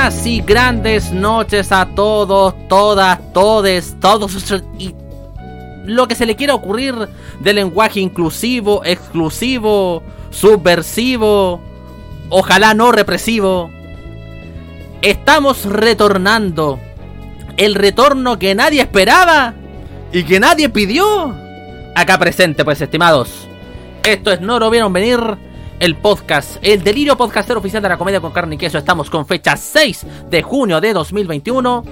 Y grandes noches a todos, todas, todes, todos y lo que se le quiera ocurrir de lenguaje inclusivo, exclusivo, subversivo, ojalá no represivo. Estamos retornando. El retorno que nadie esperaba y que nadie pidió. Acá presente, pues, estimados. Esto es No lo vieron venir el podcast, el delirio podcaster oficial de la comedia con carne y queso. Estamos con fecha 6 de junio de 2021.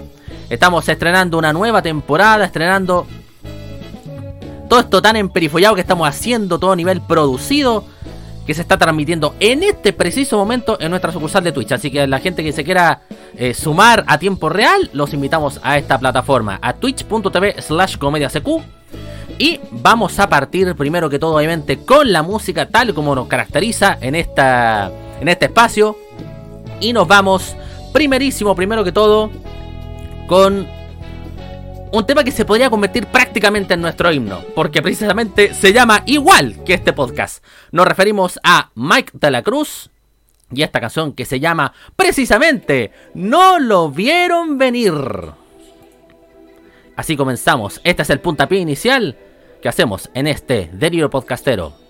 Estamos estrenando una nueva temporada, estrenando todo esto tan emperifollado que estamos haciendo, todo nivel producido, que se está transmitiendo en este preciso momento en nuestra sucursal de Twitch. Así que la gente que se quiera eh, sumar a tiempo real, los invitamos a esta plataforma, a twitch.tv slash. Y vamos a partir primero que todo, obviamente, con la música tal como nos caracteriza en, esta, en este espacio. Y nos vamos primerísimo, primero que todo, con un tema que se podría convertir prácticamente en nuestro himno. Porque precisamente se llama igual que este podcast. Nos referimos a Mike de la Cruz. Y esta canción que se llama precisamente No lo vieron venir. Así comenzamos. Este es el puntapié inicial que hacemos en este delirio podcastero.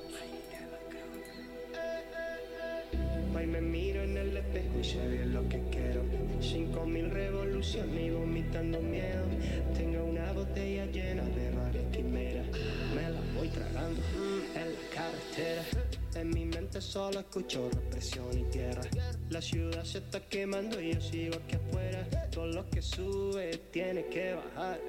Solo escucho represión y tierra. La ciudad se está quemando y yo sigo aquí afuera. Todo lo que sube tiene que bajar.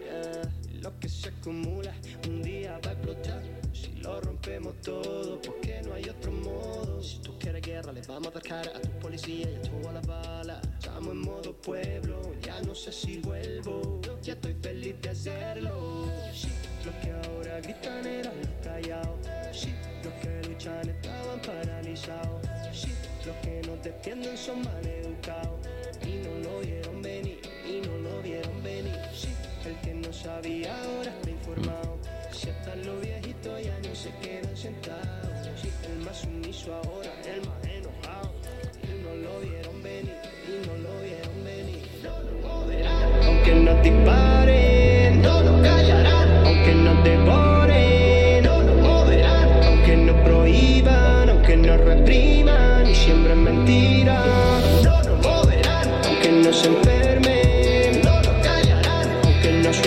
Lo que se acumula un día va a explotar. Si lo rompemos todo, porque no hay otro modo. Si tú quieres guerra, le vamos a dar a tu policía y a tu a la bala. Estamos en modo pueblo, ya no sé si vuelvo. Ya estoy feliz de hacerlo. Sí, los que ahora gritan eran los callados. Sí, los que luchan estaban paralizados. Sí, los que nos defienden son mal educados. Y no lo vieron sabía ahora está informado. Si hasta los viejitos ya no se quedan sentados. El más sumiso ahora, el más enojado. Y no lo vieron venir, y no lo vieron venir. No lo verán. Aunque nos disparen, no nos callarán. Aunque nos devoren, no nos moverán. Aunque nos prohíban, aunque nos repriman y siembren mentiras, no nos moverán. Aunque no nos callarán.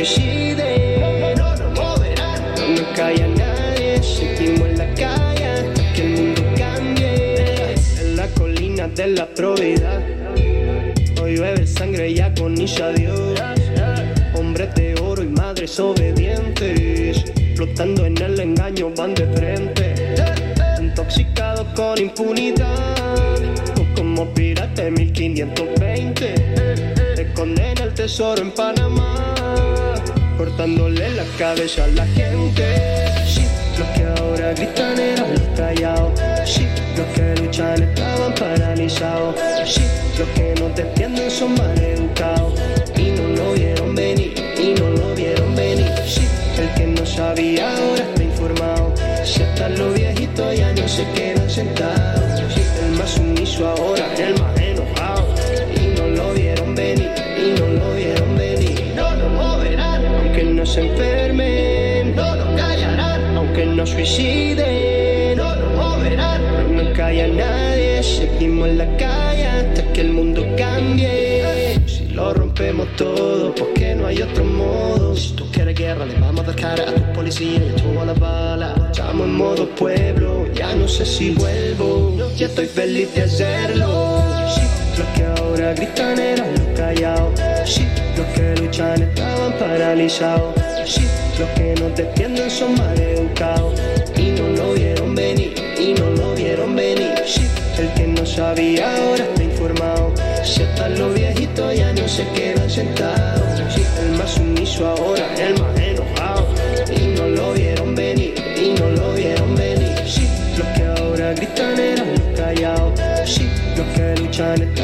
Suiciden, no nos moverán. No calla nadie, seguimos en la calle que el mundo cambie. En la colina de la probidad, hoy bebe sangre y agoniza Dios. Hombres de oro y madres obedientes, flotando en el engaño van de frente. Intoxicados con impunidad, o como pirata de 1520. Esconden el tesoro en Panamá, cortándole la cabeza a la gente. Sí, los que ahora gritan eran los callados. Sí, los que luchan estaban paralizados. Sí, los que no defienden son mal educados. Y no lo vieron venir, y no lo vieron venir. Sí, el que no sabía ahora está informado. Si hasta los viejitos ya no se quedan sentados. Sí, el más sumiso ahora, el más no se enfermen. No lo callarán, aunque no suiciden. No lo moverán, no nos calla nadie. Seguimos en la calle hasta que el mundo cambie. Si lo rompemos todo, porque no hay otro modo. Si tú quieres guerra, le vamos a dar cara a tu policía y a tu a la bala. Estamos en modo pueblo, ya no sé si vuelvo. Ya estoy feliz de hacerlo. Sí, los que ahora gritan eran los callados. Los que luchan estaban paralizados. Sí, los que no te entienden son maleducados. Y no lo vieron venir, y no lo vieron venir. Sí, el que no sabía ahora está informado. Si hasta los viejitos ya no se quedan sentados. Sí, el más sumiso ahora, el más enojado. Y no lo vieron venir, y no lo vieron venir. Sí, los que ahora gritan eran los callados. Sí, los que luchan estaban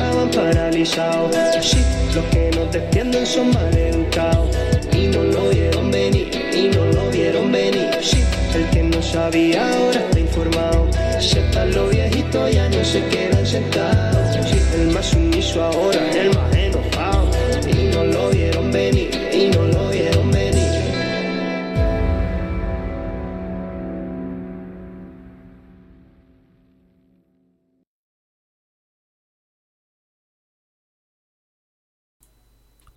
Sí, los que no te entienden son maleducados. Y no lo vieron venir, y no lo vieron venir. Sí, el que no sabía ahora está informado. Hasta los viejitos ya no se quedan sentados. Sí, el más sumiso ahora, el más enojado. Y no lo vieron venir, y no lo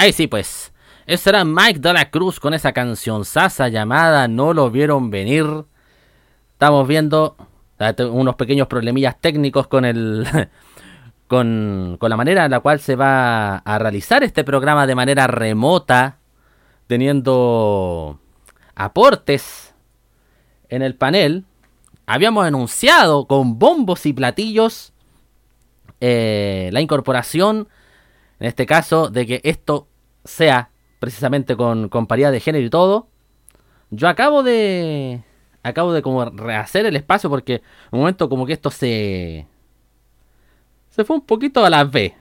Ahí sí, pues. Ese era Mike de la Cruz con esa canción sasa llamada No lo vieron venir. Estamos viendo ah, unos pequeños problemillas técnicos con el. Con, con la manera en la cual se va a realizar este programa de manera remota, teniendo aportes en el panel. Habíamos anunciado con bombos y platillos eh, la incorporación, en este caso, de que esto sea precisamente con, con paridad de género y todo. Yo acabo de. Acabo de como rehacer el espacio porque un momento como que esto se. Se fue un poquito a la B.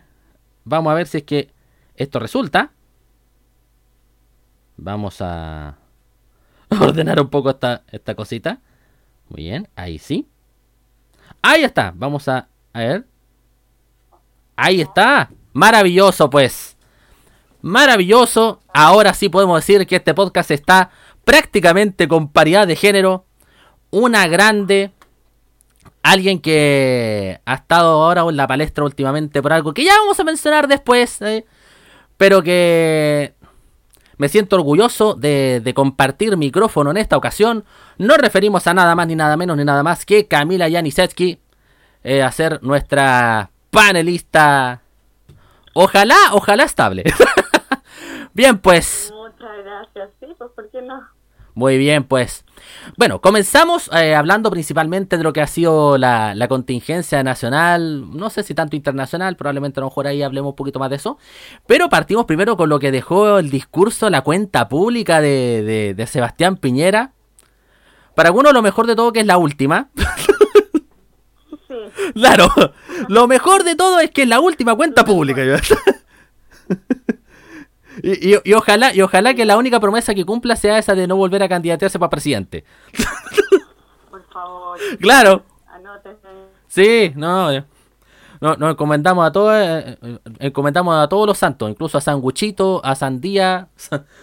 Vamos a ver si es que esto resulta. Vamos a ordenar un poco esta, esta cosita. Muy bien, ahí sí. Ahí está, vamos a, a ver. Ahí está. Maravilloso, pues. Maravilloso. Ahora sí podemos decir que este podcast está prácticamente con paridad de género. Una grande. Alguien que ha estado ahora en la palestra últimamente por algo que ya vamos a mencionar después. eh, pero que me siento orgulloso de, compartir micrófono en esta ocasión. Nos referimos a nada más ni nada menos ni nada más que Camila Yanisetsky. Eh, a ser nuestra panelista. Ojalá, ojalá estable. bien, pues. Muchas gracias, sí, pues ¿por qué no? Muy bien, pues. Bueno, comenzamos eh, hablando principalmente de lo que ha sido la, la contingencia nacional, no sé si tanto internacional, probablemente a lo mejor ahí hablemos un poquito más de eso, pero partimos primero con lo que dejó el discurso, la cuenta pública de, de, de Sebastián Piñera. Para algunos lo mejor de todo que es la última. Sí, Claro, lo mejor de todo es que es la última cuenta pública. Y, y- y ojalá, y ojalá que la única promesa que cumpla sea esa de no volver a candidatearse para presidente. por favor, Claro, anótese. sí, no. eh. No, nos encomendamos a todos, eh, encomendamos a todos los santos, incluso a Sanguchito, a Sandía, Sa-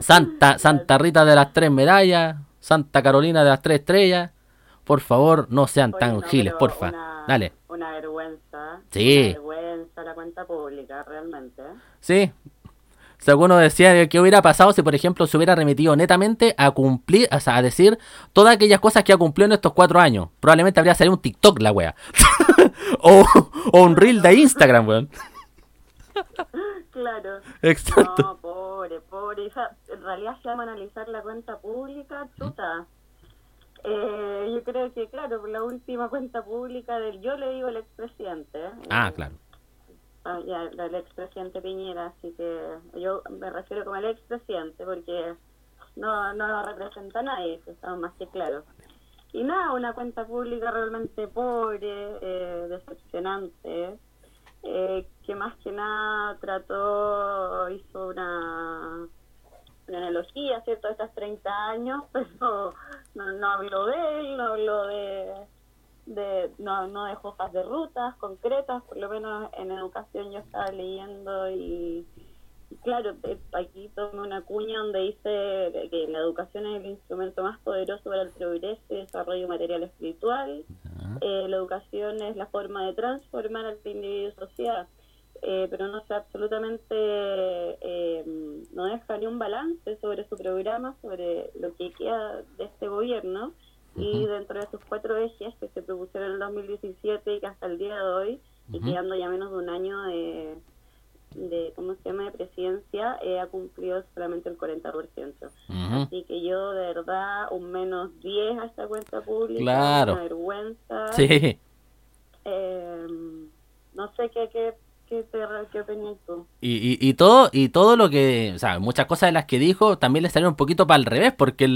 Santa, Santa Rita de las tres medallas, Santa Carolina de las tres estrellas. Por favor, no sean Oye, tan no, giles, porfa. una- Dale. Una vergüenza. Sí. Una vergüenza la cuenta pública, realmente. Sí. Si alguno decía que hubiera pasado si, por ejemplo, se hubiera remitido netamente a cumplir, o sea, a decir todas aquellas cosas que ha cumplido en estos cuatro años. Probablemente habría salido un TikTok la wea. o, o un reel de Instagram, weón. Claro. Exacto. No, pobre, pobre. O sea, en realidad, si vamos a analizar la cuenta pública, chuta. Eh, yo creo que, claro, la última cuenta pública del, yo le digo el expresidente. eh, Ah, claro. Ah, ya, el expresidente Piñera, así que yo me refiero como el expresidente porque no, no representa a nadie, eso estamos más que claros. Y nada, una cuenta pública realmente pobre, eh, decepcionante, eh, que más que nada trató, hizo una, una analogía, ¿cierto?, de estos 30 años, pero no, no habló de él, no habló de de no, no dejó hojas de rutas concretas, por lo menos en educación yo estaba leyendo y, y claro, aquí tomé una cuña donde dice que la educación es el instrumento más poderoso para el progreso y desarrollo material espiritual, Eh, la educación es la forma de transformar al individuo y sociedad, eh, pero no sé absolutamente, eh, no deja ni un balance sobre su programa, sobre lo que queda de este gobierno y dentro de sus cuatro ejes que se propusieron en el 2017 y que hasta el día de hoy, y quedando ya menos de un año de, de ¿cómo tema de presidencia eh, ha cumplido solamente el 40%. Ujú. Así que yo, de verdad, un menos 10 a esta cuenta pública, Claro. una vergüenza. Sí. Eh, no sé qué, qué, qué, te, qué opinas tú. Y, y, todo y todo lo que, o sea, muchas cosas de las que dijo también le salieron un poquito para el revés, porque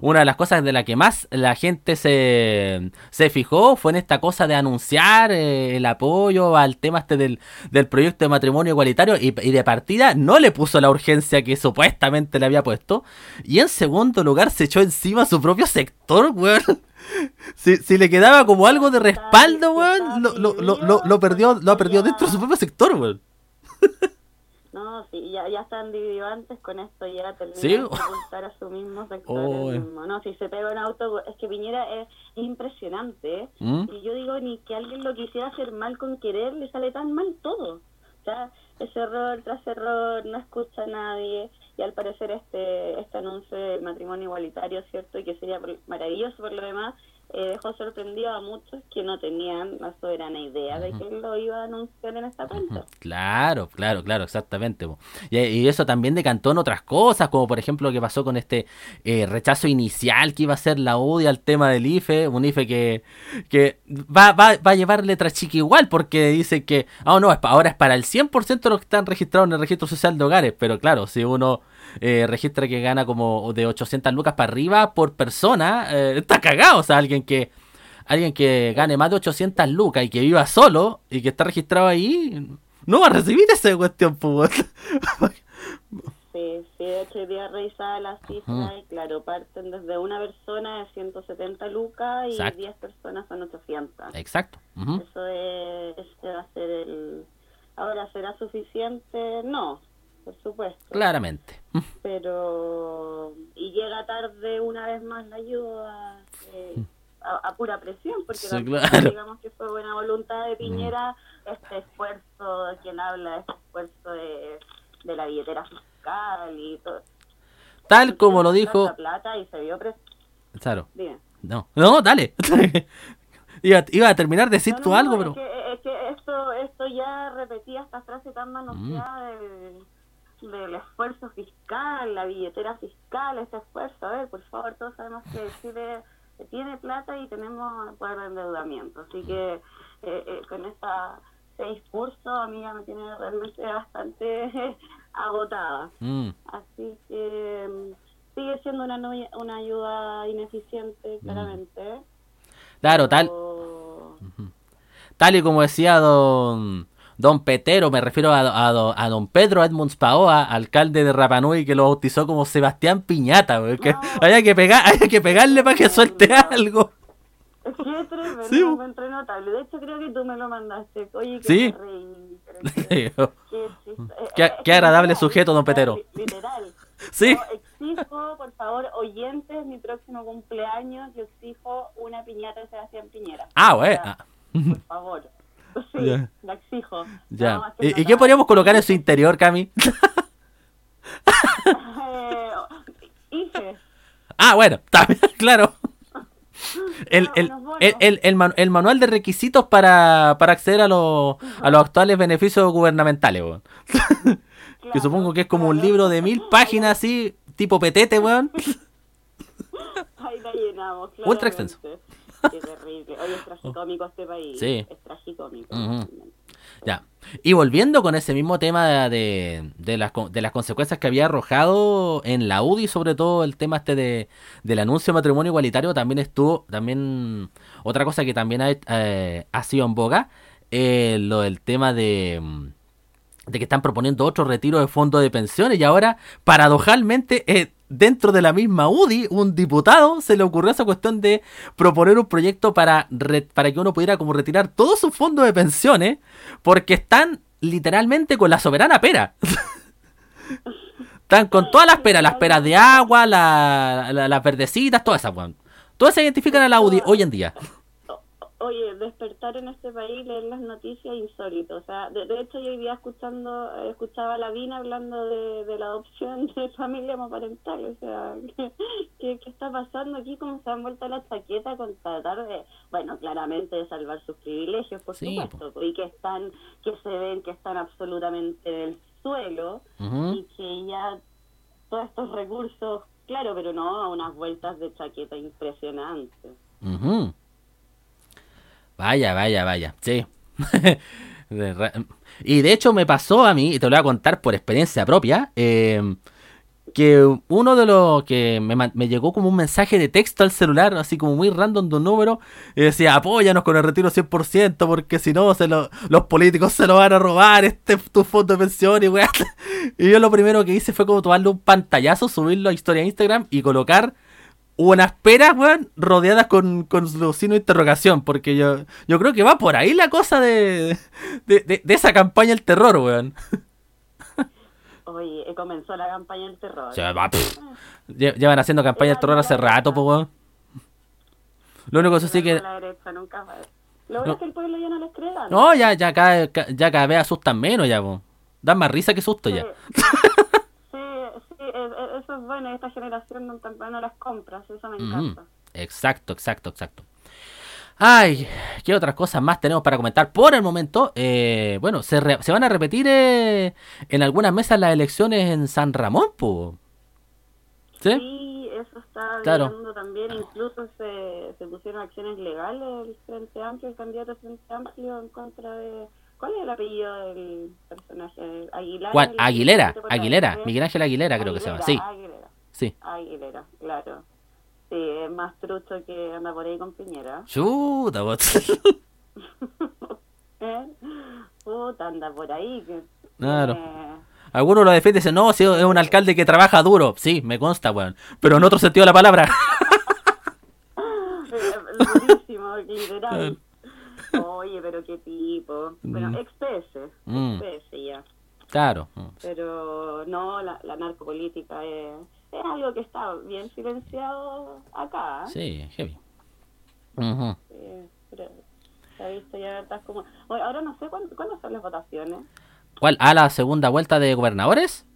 una de las cosas de la que más la gente se, se fijó fue en esta cosa de anunciar eh, el apoyo al tema este del, del proyecto de matrimonio igualitario y, y de partida no le puso la urgencia que supuestamente le había puesto. Y en segundo lugar se echó encima su propio sector, weón. Si, si le quedaba como algo de respaldo, weón, lo, lo, lo, lo, perdió, lo ha perdido dentro de su propio sector, weón. No, sí, ya, ya están divididos antes con esto, ya terminan ¿Sí? de ocultar a su mismo sector. Oh, mismo. No, si se pega un auto, es que Piñera es impresionante. ¿eh? ¿Mm? Y yo digo, ni que alguien lo quisiera hacer mal con querer, le sale tan mal todo. O sea, es error tras error, no escucha a nadie. Y al parecer este este anuncio de matrimonio igualitario, ¿cierto? Y que sería maravilloso por lo demás, eh, dejó sorprendido a muchos que no tenían la soberana idea de que él lo iba a anunciar en esta cuenta. Claro, claro, claro, exactamente. Y, y eso también decantó en otras cosas, como por ejemplo lo que pasó con este eh, rechazo inicial que iba a hacer la UDI al tema del IFE, un IFE que, que va, va, va a llevar letra chica igual, porque dice que, ah, no, ahora es para el 100% de los que están registrados en el registro social de hogares, pero claro, si uno eh, registra que gana como de 800 lucas para arriba por persona, eh, está cagado, o sea, alguien que alguien que gane más de 800 lucas y que viva solo y que está registrado ahí, no va a recibir esa cuestión, pues. Sí, sí, de hecho día revisaba las cifras y claro, parten desde una persona de 170 lucas y Exacto. 10 personas son 800. Exacto. Eso es, ese va a ser el... Ahora, ¿será suficiente? No, por supuesto. Claramente. Pero... Y llega tarde una vez más la ayuda eh, a, a pura presión, porque Sí, claro. digamos que fue buena voluntad de Piñera este esfuerzo, de quien habla, este esfuerzo de, de la billetera fiscal y todo. Tal como lo dijo. La plata y se vio. Claro. Dime. No, no, dale. iba, iba a terminar de decir No, tú no, algo, es pero. que, es que esto, esto ya repetía esta frase tan Mm. manoseada del, esfuerzo fiscal, la billetera fiscal, este esfuerzo. A ver, por favor, todos sabemos que Chile tiene plata y tenemos poder de endeudamiento. Así que eh, eh, con esta, este discurso a mí ya me tiene realmente bastante agotada. Mm, Así que mm, sigue siendo una, no- una ayuda ineficiente, Mm. claramente. Claro, tal, pero- tal y como decía don, don Petero, me refiero a, a, don- a don Pedro Edmunds Paoa, alcalde de Rapanui, que lo bautizó como Sebastián Piñata, güey, que No. había que, pegar, había que pegarle para que suelte No. algo. Es que tremendo, Sí, lo encontré notable. De hecho, creo que tú me lo mandaste. Oye, que Sí. reí, es qué eh, Qué- eh, qué es agradable sujeto, don Petero. li- Literal. Sí. Yo exijo, por favor, oyentes, mi próximo cumpleaños, yo exijo una piñata de Sebastián Piñera. Ah, O güey. sea, ah, Por favor. Sí, Ya. la exijo. ya. No, ¿Y, y qué podríamos colocar en su interior, Cami? Eh. Ah, bueno, bien, claro. El, el, el, el, el man- el manual de requisitos para, para acceder a, los a los actuales beneficios gubernamentales, weón. Que supongo que es como un libro de mil páginas así, tipo petete, weón. Ahí la llenamos, Ultra extenso. Qué terrible. Oye, es tragicómico este país. Sí. Es tragicómico. Ujú. Ya. Y volviendo con ese mismo tema de, de, las, de las consecuencias que había arrojado en la UDI, sobre todo el tema este de, del anuncio de matrimonio igualitario, también estuvo, también, otra cosa que también ha, eh, ha sido en boga, eh, lo del tema de, de que están proponiendo otro retiro de fondos de pensiones y ahora, paradojalmente, eh, dentro de la misma UDI, un diputado se le ocurrió esa cuestión de proponer un proyecto para, para que uno pudiera como retirar todos sus fondos de pensiones porque están literalmente con la soberana pera. están con todas las peras, las peras de agua, la- las verdecitas, todas esas, weón. Todas se identifican a la UDI hoy en día. Oye, despertar en este país, leer las noticias insólito. O sea, de, de hecho yo día escuchando, escuchaba a Lavín hablando de, de la adopción de familia homoparental. O sea, ¿qué, qué, está pasando aquí? ¿Cómo se han vuelto la chaqueta con tratar de, bueno, claramente de salvar sus privilegios, por Sí, supuesto, y que están, que se ven que están absolutamente en el suelo y que ya todos estos recursos, claro, pero no a unas vueltas de chaqueta impresionantes. Ujú. Vaya, vaya, vaya. Sí. Y de hecho me pasó a mí, y te lo voy a contar por experiencia propia, eh, que uno de los que me, me llegó como un mensaje de texto al celular, así como muy random de un número, y decía, apóyanos con el retiro 100%, porque si no, lo- los políticos se lo van a robar, este es tu fondo de pensión y weá. Y yo lo primero que hice fue como tomarle un pantallazo, subirlo a historia de Instagram y colocar unas peras, weón, rodeadas con, con su signo de interrogación, porque yo, yo creo que va por ahí la cosa de, de, de- de esa campaña del terror, weón. Oye, eh, comenzó la campaña del terror. Sea, va, Llevan haciendo campaña del terror hace rato, pues, weón. Lo único que sí que... La derecha nunca va. Lo bueno es que el pueblo ya no les cree tanto. No, ya, ya, cada, ca- ya cada vez asustan menos, ya, po. Dan más risa que susto ya. Sí, eso es bueno. Esta generación no, tampoco no las compras, eso me encanta. Exacto, exacto, exacto. Ay, ¿qué otras cosas más tenemos para comentar por el momento? Eh, bueno, se, re- se van a repetir eh, en algunas mesas las elecciones en San Ramón, po. ¿Sí? Sí, eso está Claro. también. Incluso se, se pusieron acciones legales el Frente Amplio, el candidato Frente Amplio en contra de. ¿Cuál es el apellido del personaje? Aguilar. El- Aguilera, Aguilera. Miguel Ángel Aguilera creo que se llama, sí, Aguilera, sí. Aguilera, claro. Sí, es más trucho que anda por ahí con Piñera. Chuta. ¿Eh? Puta, anda por ahí. Que Claro. tiene- Algunos lo defienden y dicen, no, sí, es un alcalde que trabaja duro. Sí, me consta, weón. Pero en otro sentido de la palabra. Eh, Durísimo, literal. Oye, pero qué tipo. Bueno, ex PS. Mm. Ex PS ya. claro. Pero no, la, la narcopolítica es, es algo que está bien silenciado acá. ¿eh? Sí, heavy. Ujú. Sí, pero se ha visto ya estás como... Ahora no sé cuándo, cuándo son las votaciones. ¿Cuál? ¿A la segunda vuelta de gobernadores?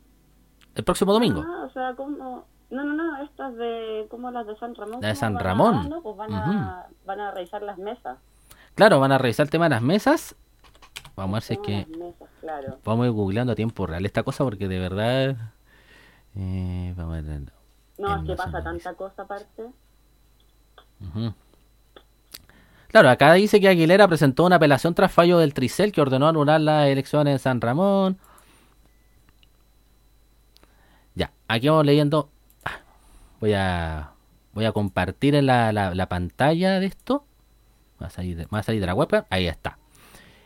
El próximo domingo. Ah, o sea, como... No, no, no, estas de... como las de San Ramón. La de ¿cómo San van a- Ramón. ah, no, pues van a, van a revisar las mesas. Claro, van a revisar el tema de las mesas. Vamos a ver si es Como que... Las mesas, claro. Vamos a ir googleando a tiempo real esta cosa porque de verdad... eh, vamos a ver. No, es que pasa tanta cosa aparte. Claro, acá dice que Aguilera presentó una apelación tras fallo del Tricel que ordenó anular las elecciones en San Ramón. Ya, aquí vamos leyendo. Ah, Voy a voy a compartir en la, la- la pantalla de esto. Va a, de, a de la web. Ahí está.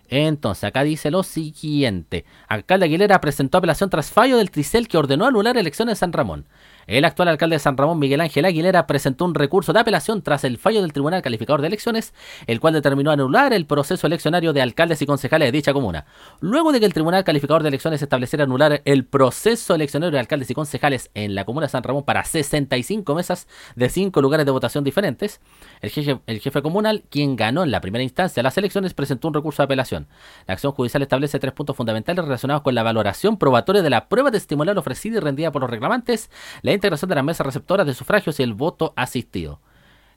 Entonces, acá dice lo siguiente. Alcalde Aguilera presentó apelación tras fallo del Tricel que ordenó anular elecciones en San Ramón. El actual alcalde de San Ramón, Miguel Ángel Aguilera, presentó un recurso de apelación tras el fallo del Tribunal Calificador de Elecciones, el cual determinó anular el proceso eleccionario de alcaldes y concejales de dicha comuna. Luego de que el Tribunal Calificador de Elecciones estableciera anular el proceso eleccionario de alcaldes y concejales en la comuna de San Ramón para 65 mesas de 5 lugares de votación diferentes, el jefe, comunal, quien ganó en la primera instancia las elecciones, presentó un recurso de apelación. La acción judicial establece tres puntos fundamentales relacionados con la valoración probatoria de la prueba testimonial ofrecida y rendida por los reclamantes, la integración de las mesas receptoras de sufragios y el voto asistido.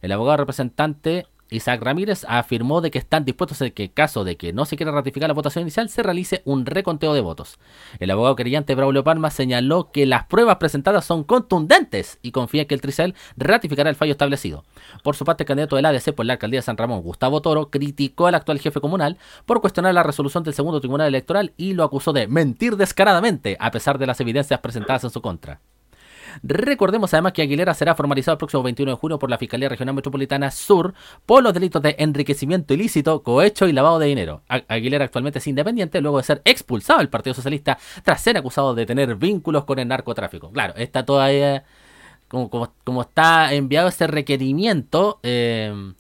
El abogado representante Isaac Ramírez afirmó de que están dispuestos a que, en caso de que no se quiera ratificar la votación inicial, se realice un reconteo de votos. El abogado querellante Braulio Palma señaló que las pruebas presentadas son contundentes y confía que el Tricel ratificará el fallo establecido. Por su parte, el candidato del ADC por la alcaldía de San Ramón, Gustavo Toro, criticó al actual jefe comunal por cuestionar la resolución del segundo tribunal electoral y lo acusó de mentir descaradamente, a pesar de las evidencias presentadas en su contra. Recordemos además que Aguilera será formalizado el próximo 21 de junio por la Fiscalía Regional Metropolitana Sur por los delitos de enriquecimiento ilícito, cohecho y lavado de dinero. Aguilera actualmente es independiente luego de ser expulsado del Partido Socialista tras ser acusado de tener vínculos con el narcotráfico. Claro, está todavía como, como, está enviado ese requerimiento. Eh,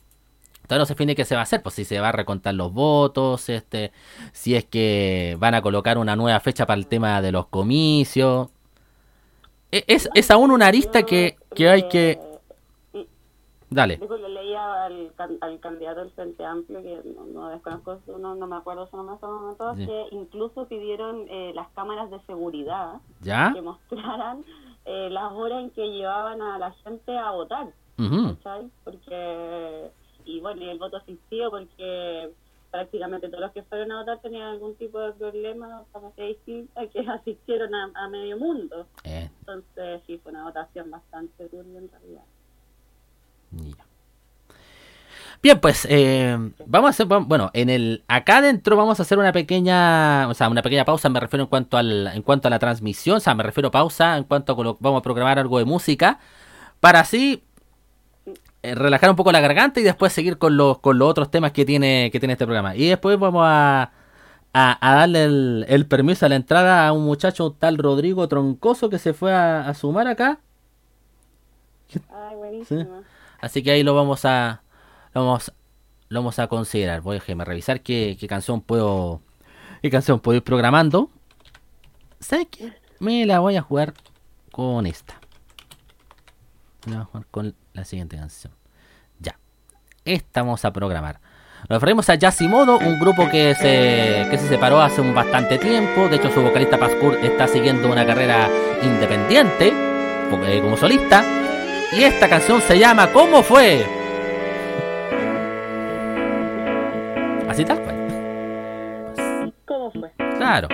Todavía no se define qué se va a hacer, pues si se va a recontar los votos, este, si es que van a colocar una nueva fecha para el tema de los comicios. E- Es, es aún una arista que, que hay que... Dale. Le leía al, al candidato del Frente Amplio, que no, no desconozco su nombre, no me acuerdo su nombre en estos momentos, Sí. que incluso pidieron eh, las cámaras de seguridad ¿Ya? que mostraran eh, las horas en que llevaban a la gente a votar, Ujú. ¿cachai? Porque, y bueno, y el voto asistido, porque prácticamente todos los que fueron a votar tenían algún tipo de problema, distinta, que asistieron a, a medio mundo. Eh, Entonces, sí, fue una votación bastante turbia en realidad. Bien, pues eh, vamos a hacer, bueno, en el acá adentro vamos a hacer una pequeña, o sea, una pequeña pausa, me refiero en cuanto al, en cuanto a la transmisión, o sea, me refiero pausa en cuanto a vamos a programar algo de música para así relajar un poco la garganta y después seguir con los con los otros temas que tiene que tiene este programa y después vamos a a, a darle el, el permiso a la entrada a un muchacho tal Rodrigo Troncoso que se fue a, a sumar acá Ay, buenísimo. Así que ahí lo vamos a lo vamos, lo vamos a considerar. Voy a revisar qué, qué canción puedo qué canción puedo ir programando. ¿Sabes qué? Me la voy a jugar con esta. Me la voy a jugar con la siguiente canción. Ya. Esta vamos a programar. Nos referimos a Modo, un grupo que se, que se separó hace un bastante tiempo. De hecho, su vocalista Pascur está siguiendo una carrera independiente como- eh, como solista. Y esta canción se llama ¿Cómo fue? Así tal cual. ¿Cómo fue? Claro.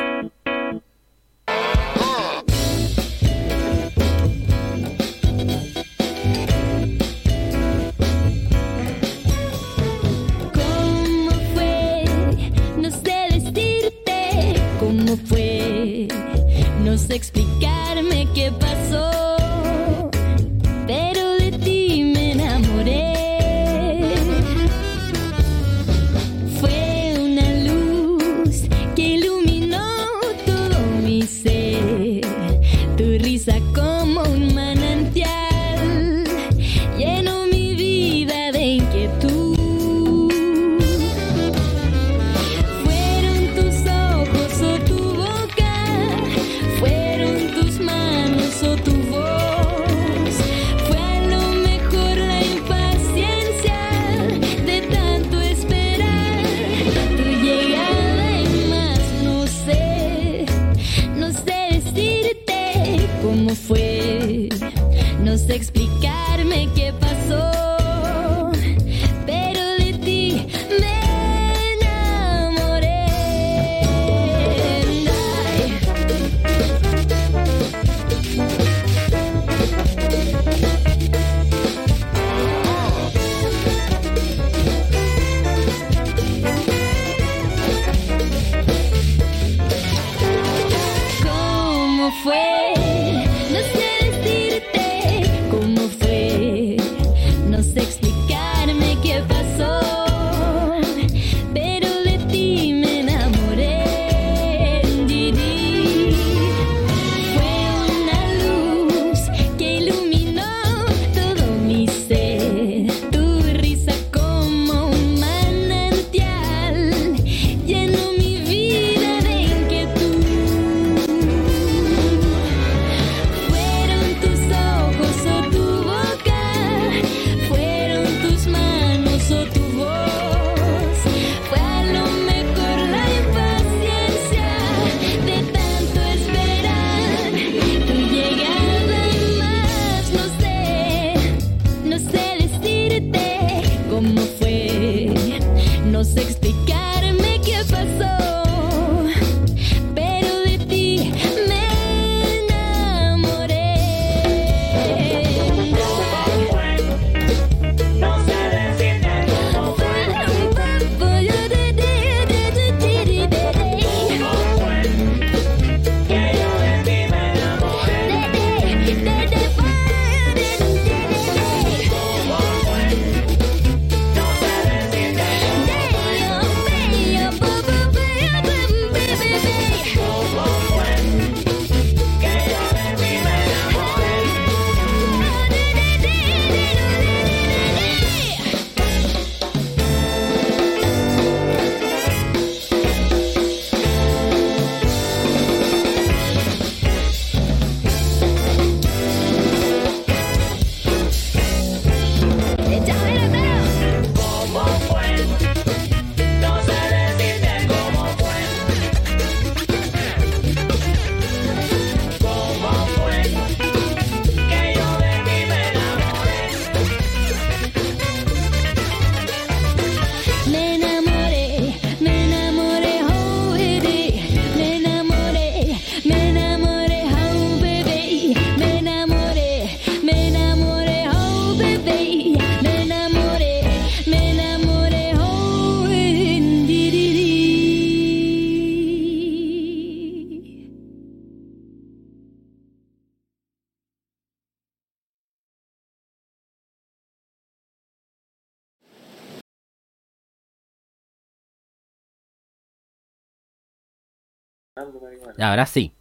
Ahora sí.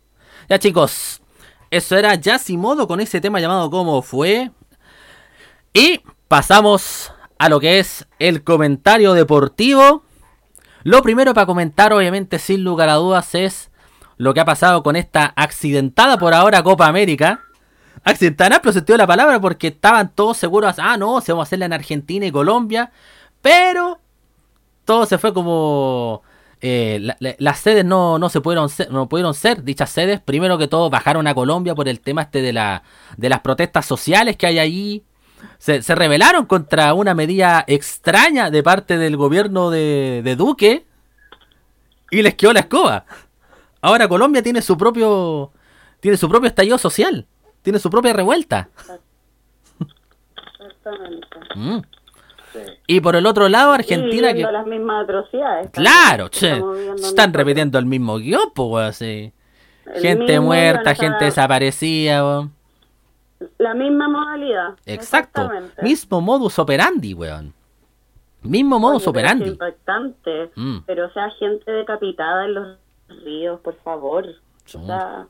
Ya chicos, eso era ya sin modo con ese tema llamado ¿Cómo fue? Y pasamos a lo que es el comentario deportivo. Lo primero para comentar, obviamente, sin lugar a dudas, es lo que ha pasado con esta accidentada por ahora Copa América. Accidentada en amplio sentido la palabra, porque estaban todos seguros, ah, no, se vamos a hacerla en Argentina y Colombia, pero todo se fue como eh, la- la- las sedes no, no se pudieron ser, no pudieron ser dichas sedes. Primero que todo bajaron a Colombia por el tema este de la de las protestas sociales que hay allí. Se, se rebelaron contra una medida extraña de parte del gobierno de, de Duque y les quedó la escoba. Ahora Colombia tiene su propio tiene su propio estallido social, tiene su propia revuelta. Exactamente. Y por el otro lado Argentina que las mismas atrocidades. Claro, che. Están repitiendo el mismo guion, pues, weón, sí. El Gente muerta, gente desaparecida, weón. La misma modalidad. Exacto. Mismo modus operandi, weón. Mismo modus Oye, pero es operandi. impactante. Mm. Pero, o sea, gente decapitada en los ríos, por favor. O sea,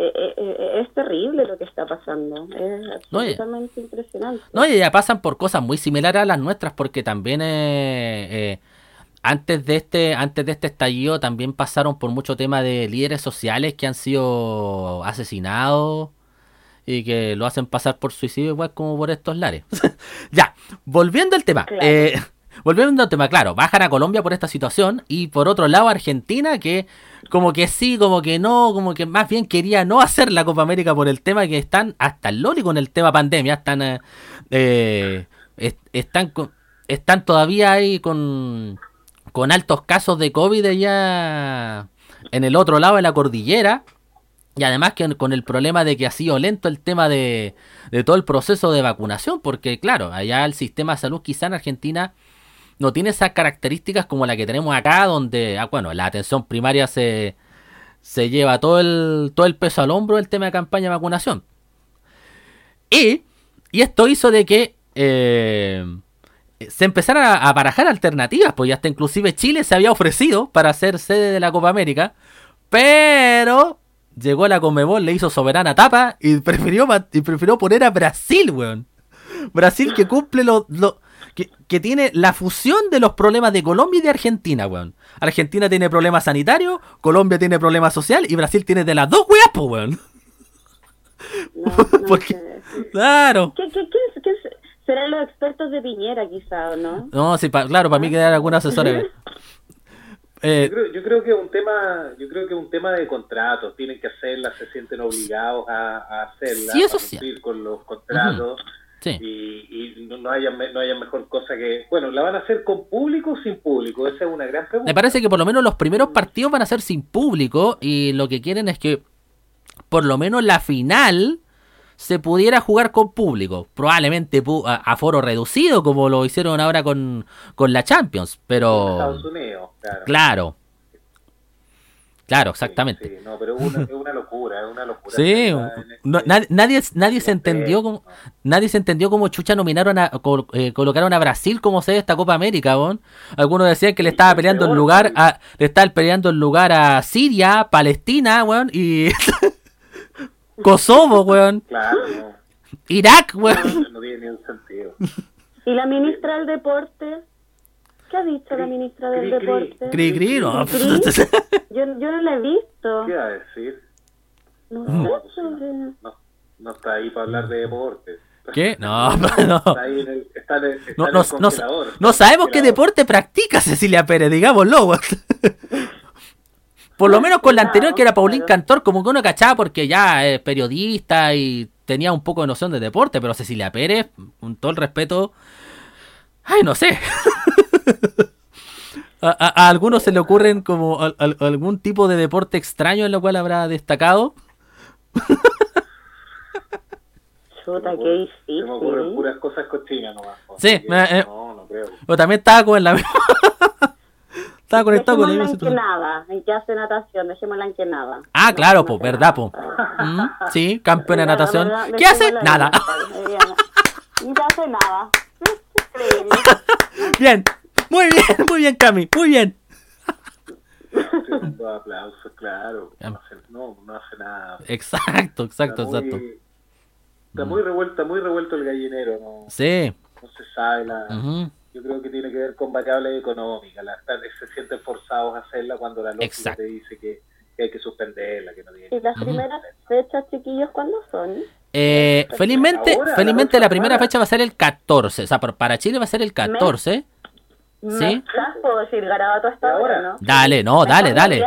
eh, eh, eh, es terrible lo que está pasando. Es No, y- absolutamente impresionante. No, y ya pasan por cosas muy similares a las nuestras, porque también eh, eh, antes de este, antes de este estallido también pasaron por mucho tema de líderes sociales que han sido asesinados y que lo hacen pasar por suicidio igual como por estos lares. ya, volviendo al tema. Claro. Volviendo al tema, claro, bajan a Colombia por esta situación y por otro lado Argentina que como que sí, como que no, como que más bien quería no hacer la Copa América por el tema que están hasta el loli con el tema pandemia, están eh, eh, est- están están todavía ahí con con altos casos de COVID allá en el otro lado de la cordillera. Y además que con el problema de que ha sido lento el tema de, de todo el proceso de vacunación, porque claro, allá el sistema de salud quizá en Argentina no tiene esas características como la que tenemos acá, donde, ah, bueno, la atención primaria se, se lleva todo el, todo el peso al hombro del tema de campaña de vacunación. Y, y esto hizo de que eh, se empezaran a, barajar alternativas, pues hasta inclusive Chile se había ofrecido para ser sede de la Copa América, pero llegó la Comebol, le hizo soberana tapa y prefirió, y prefirió poner a Brasil, weón. Brasil que cumple lo, lo- que, que tiene la fusión de los problemas de Colombia y de Argentina, weón. Argentina tiene problemas sanitarios, Colombia tiene problemas social y Brasil tiene de las dos weas, po, weón. No, no Porque- sé. Claro. ¿Qué, qué, qué, qué es- serán los expertos de Piñera, quizá, o no? No, sí, pa- claro, para mí quedar algún asesor. eh, Yo creo, yo creo que es un tema, yo creo que es un tema de contratos, tienen que hacerla, se sienten obligados a, a hacerla, Sí, eso a sí. cumplir con los contratos sí. y, y no, haya no haya mejor cosa que, bueno, la van a hacer con público o sin público, esa es una gran pregunta. Me parece que por lo menos los primeros partidos van a ser sin público y lo que quieren es que por lo menos la final se pudiera jugar con público. Probablemente pu- a, foro reducido como lo hicieron ahora con, con la Champions, pero Estados Unidos, claro. claro. Claro, exactamente. sí, no, pero es una, es una locura, es una locura. Sí, en este- no, nadie, nadie, nadie se entendió como, nadie se entendió cómo Chucha nominaron a col- eh, colocaron a Brasil como sede de esta Copa América, weón. Algunos decían que le estaba peleando el lugar a, le estaba peleando el lugar a Siria, Palestina, weón, y Kosovo, weón, Claro, no, Irak, weón. no, no tiene ni un sentido. ¿Y la ministra del Deporte? ¿Qué ha dicho la ministra del Cri, cri. Deporte? Cri, cri, no. Yo, yo no la he visto. ¿Qué iba a decir? No No, sé pues, sobre... no, no está ahí para hablar de deportes. ¿Qué? No, no. Está ahí en el, está en el, está No, en no, el no, congelador. no sabemos qué deporte practica Cecilia Pérez, digámoslo. Por lo menos con la anterior, que era Paulín. Cantor, como que uno cachaba porque ya es periodista y tenía un poco de noción de deporte, pero Cecilia Pérez, con todo el respeto, ay, no sé. A, a- a algunos se le ocurren como al- algún tipo de deporte extraño en lo cual habrá destacado. Chuta, me qué ocurre- Se me ocurren difícil. puras cosas cochinas nomás. Sí, que eh, eh. No, no creo. O también estaba con la Estaba conectado con misma en que nada, en que hace natación, dejémosla en que nada. Ah, claro, pues, verdad, po. Mm, sí, campeona de natación. verdad, ¿Qué hace? Nada. No hace nada. Bien, muy bien, muy bien, Cami, muy bien. Tremendo aplausos, claro. No hace, no, no hace nada. Exacto, exacto, Está exacto. muy, está muy revuelto, muy revuelto el gallinero, no, Sí. no se sabe la... Yo creo que tiene que ver con variables económicas. Las se sienten forzados a hacerla cuando la lógica Exacto. te dice que, que hay que suspenderla, que no tiene ¿Y las primeras fechas, chiquillos, cuándo son? Eh, felizmente, Ahora, felizmente la la primera semana. fecha va a ser el 14. O sea, por- para Chile va a ser el 14. ¿Sí? ¿Me puedo decir garabato hasta ¿Y ahora, ahora? no? Dale, no, Me dale, dale.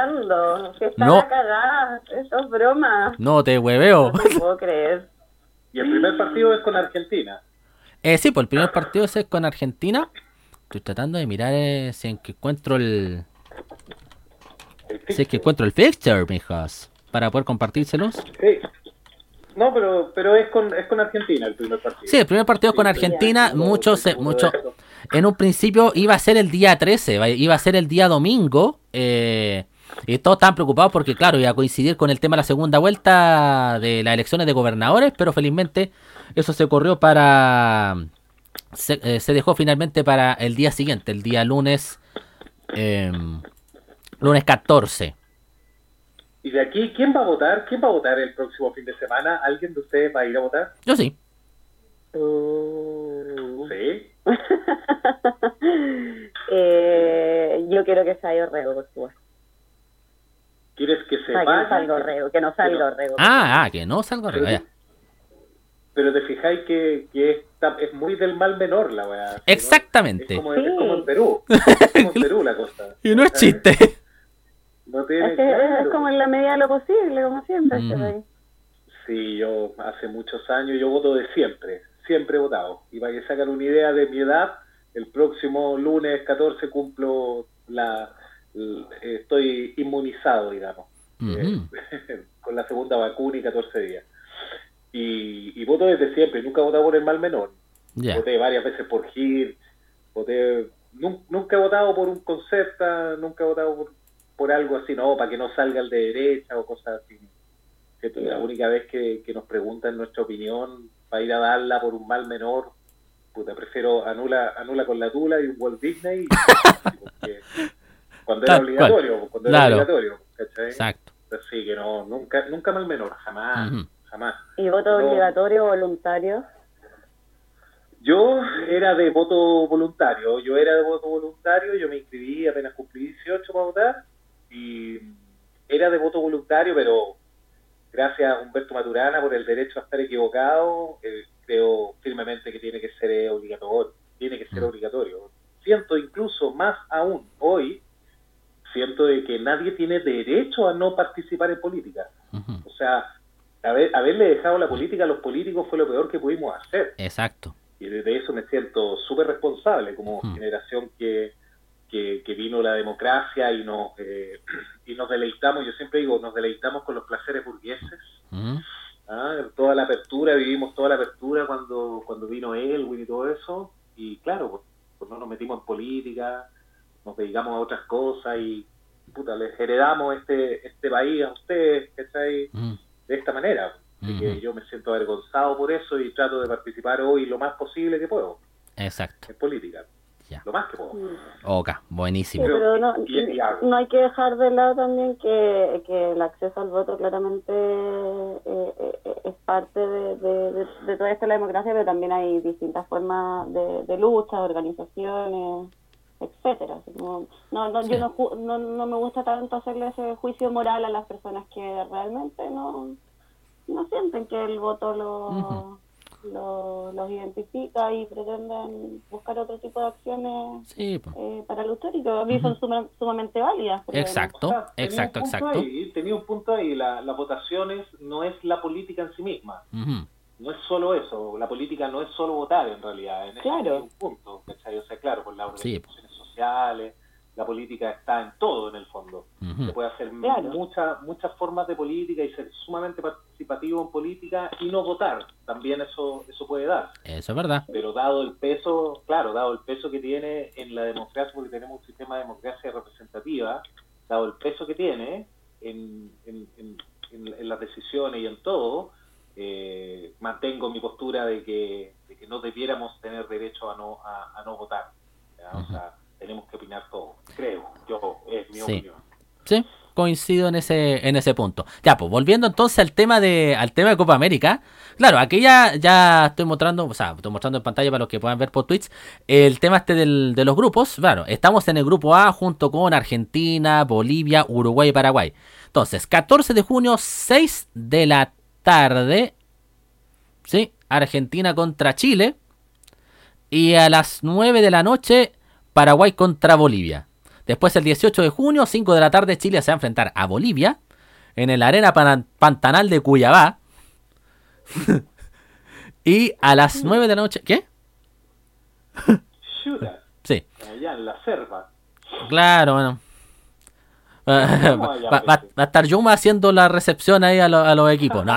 No. la cagada. Eso es broma. No te hueveo. No te puedo creer. Y el primer partido es con Argentina. Eh, sí, pues el primer partido es con Argentina. Estoy tratando de mirar eh, si en que encuentro el. Si es que encuentro el fixture, mijos. Para poder compartírselos. Sí. No, pero, pero es, con, es con Argentina el primer partido. Sí, el primer partido con Sí, Argentina. sí, Muchos, eh, mucho. En un principio iba a ser el día 13, va- iba a ser el día domingo. eh, y todos estaban preocupados porque, claro, iba a coincidir con el tema de la segunda vuelta de las elecciones de gobernadores, pero felizmente eso se corrió para... Se, eh, se dejó finalmente para el día siguiente, el día lunes... em, lunes 14. Y de aquí, ¿quién va a votar? ¿Quién va a votar el próximo fin de semana? ¿Alguien de ustedes va a ir a votar? Yo sí. Uh. Sí. eh, yo quiero que salga Orrego, por supuesto. ¿Quieres que se O sea, que no vaya? salga Orrego, que no salga Orrego. Ah, ah, que no salgo arriba. ya. Pero te fijáis que, que está- es muy del mal menor la weá. ¿sí, no? Exactamente. Es como, es como en Perú. Es como en Perú la cosa. Y no es chiste. No tiene Es, que es claro. como en la medida de lo posible, como siempre. este Mm. país. Sí, yo hace muchos años yo voto de siempre, siempre he votado. Y para que sacan una idea de mi edad, el próximo lunes 14 cumplo la... estoy inmunizado, digamos, eh, con la segunda vacuna y 14 días. Y, y voto desde siempre, nunca he votado por el mal menor. Ya. Voté varias veces por Gil, voté... nun- nunca he votado por un concepta, nunca he votado por, por algo así, no, para que no salga el de derecha o cosas así. La única vez que, que nos preguntan nuestra opinión para ir a darla por un mal menor, puta, prefiero anula anula con la tula y un Walt Disney. porque cuando era Tal cual. obligatorio, cuando Claro. era obligatorio, ¿cachai? Exacto. Así que no, nunca, nunca mal menor, jamás, jamás. ¿Y voto No. obligatorio o voluntario? Yo era de voto voluntario, yo era de voto voluntario, yo me inscribí apenas cumplí 18 para votar y era de voto voluntario, pero gracias a Humberto Maturana por el derecho a estar equivocado, eh, creo firmemente que tiene que ser eh, obligatorio, tiene que ser Mm. obligatorio. Siento incluso más aún hoy, siento de que nadie tiene derecho a no participar en política. O sea, haber, haberle dejado la política a los políticos fue lo peor que pudimos hacer Exacto. y de eso me siento súper responsable como generación que, que, que vino la democracia y nos, eh, y nos deleitamos, yo siempre digo, nos deleitamos con los placeres burgueses, Ujú. ¿ah? toda la apertura, vivimos toda la apertura cuando, cuando vino Elwin y todo eso, y claro, pues, pues no nos metimos en política, nos dedicamos a otras cosas y puta, les heredamos este, este país a ustedes, ¿cachai? Ujú. de esta manera. Así que yo me siento avergonzado por eso y trato de participar hoy lo más posible que puedo Exacto. en política. Ya. Lo más que puedo. Oka, Sí, buenísimo. Pero- pero no, hay que dejar de lado también que, que el acceso al voto claramente eh, eh, es parte de, de, de- de toda esta la democracia, pero también hay distintas formas de, de lucha, de organizaciones, etcétera. Así como- no, no, Sí. yo no, ju- no, no me gusta tanto hacerle ese juicio moral a las personas que realmente no, no sienten que el voto lo. Lo- los identifica y pretenden buscar otro tipo de acciones Sí, eh, para luchar y que a mí son suma- sumamente válidas. Exacto, O sea, tenía exacto, un exacto. Ahí, tenía un punto ahí, la- las votaciones no es la política en sí misma, no es solo eso, la política no es solo votar en realidad, en Claro. un punto, ¿cachai? O sea, claro, por las Sí. organizaciones sociales, la política está en todo en el fondo. Se puede hacer Claro. muchas muchas formas de política y ser sumamente participativo en política y no votar. También eso eso puede dar. Eso es verdad. Pero dado el peso, claro, dado el peso que tiene en la democracia, porque tenemos un sistema de democracia representativa, dado el peso que tiene en, en, en- en- en las decisiones y en todo, eh, mantengo mi postura de que, de que no debiéramos tener derecho a no, a, a no votar. O sea, tenemos que opinar todo, creo, yo, es mi Sí. opinión. Sí, coincido en ese, en ese punto. Ya, pues volviendo entonces al tema de, al tema de Copa América. Claro, aquí ya, ya estoy mostrando, o sea, estoy mostrando en pantalla para los que puedan ver por Twitch, el tema este del- de los grupos. Claro, estamos en el grupo A junto con Argentina, Bolivia, Uruguay y Paraguay. Entonces, 14 de junio, 6 de la tarde. Sí, Argentina contra Chile. Y a las 9 de la noche, Paraguay contra Bolivia. Después, el 18 de junio, 5 de la tarde, Chile se va a enfrentar a Bolivia en el Arena Pan- Pantanal de Cuyabá. y a las 9 de la noche. ¿Qué? Sí, allá en la selva. claro, bueno. Va, a estar Yuma haciendo la recepción ahí a, lo- a los equipos. No,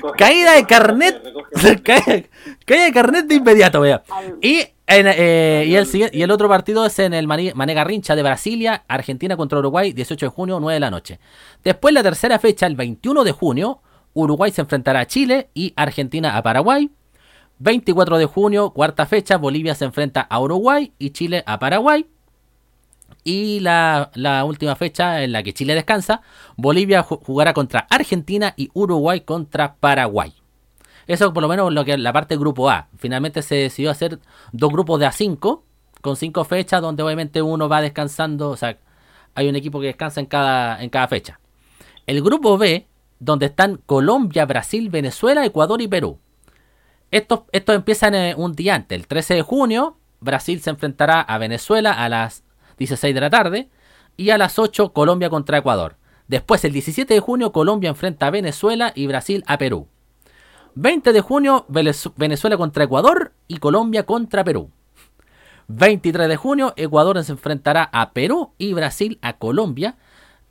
recoge- Caída de carnet. recoge- caída, caída de carnet de inmediato, vea. Y, en, eh, y, el, siguiente- y el otro partido es en el Mané Garrincha de Brasilia, Argentina contra Uruguay, 18 de junio, 9 de la noche. Después, la tercera fecha, el 21 de junio, Uruguay se enfrentará a Chile y Argentina a Paraguay. 24 de junio, cuarta fecha, Bolivia se enfrenta a Uruguay y Chile a Paraguay. Y la, la última fecha en la que Chile descansa, Bolivia ju- jugará contra Argentina y Uruguay contra Paraguay. Eso por lo menos lo que la parte grupo A. Finalmente se decidió hacer dos grupos de A5 con cinco fechas donde obviamente uno va descansando, o sea, hay un equipo que descansa en cada, en cada fecha. El grupo B, donde están Colombia, Brasil, Venezuela, Ecuador y Perú. Estos, estos empiezan eh, un día antes, el 13 de junio, Brasil se enfrentará a Venezuela a las 16 de la tarde y a las 8 Colombia contra Ecuador. Después, el 17 de junio, Colombia enfrenta a Venezuela y Brasil a Perú. 20 de junio, Venez- Venezuela contra Ecuador y Colombia contra Perú. 23 de junio, Ecuador se enfrentará a Perú y Brasil a Colombia.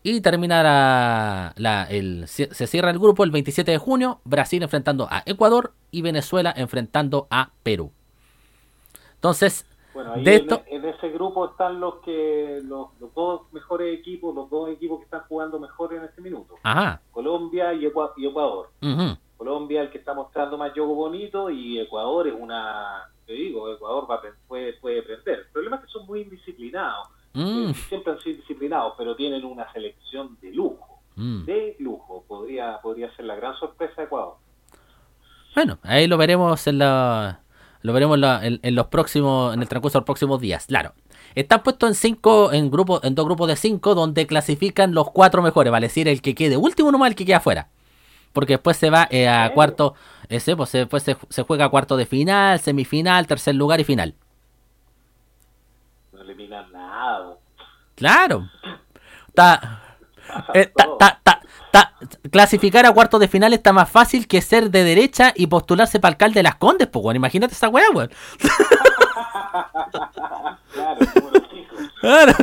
Y terminará se cierra el grupo el 27 de junio, Brasil enfrentando a Ecuador y Venezuela enfrentando a Perú. Entonces, Bueno, ahí de en, esto, en ese grupo están los que los, los dos mejores equipos, los dos equipos que están jugando mejor en este minuto. ajá, Colombia y, Ecua- y Ecuador. ujú, Colombia el que está mostrando más juego bonito y Ecuador es una, te digo, Ecuador va puede, puede prender. El problema es que son muy indisciplinados. mm, Eh, Siempre han sido disciplinados, pero tienen una selección de lujo. mm. De lujo. Podría, podría ser la gran sorpresa de Ecuador. Bueno, ahí lo veremos en la, lo veremos en, la- en- en los próximos, en el transcurso de los próximos días. Claro, están puestos en cinco, en grupos, en dos grupos de cinco, donde clasifican los cuatro mejores, vale decir el que quede último nomás el que queda afuera, porque después se va eh, a cuarto, ese, pues después se, se juega a cuarto de final, semifinal, tercer lugar y final. No eliminan nada. bo. Claro, está, eh, ta- ta- ta- ta- clasificar a cuartos de final está más fácil que ser de derecha y postularse para alcalde de las Condes, pues, weón. Imagínate esa weá, weón. Claro. Claro.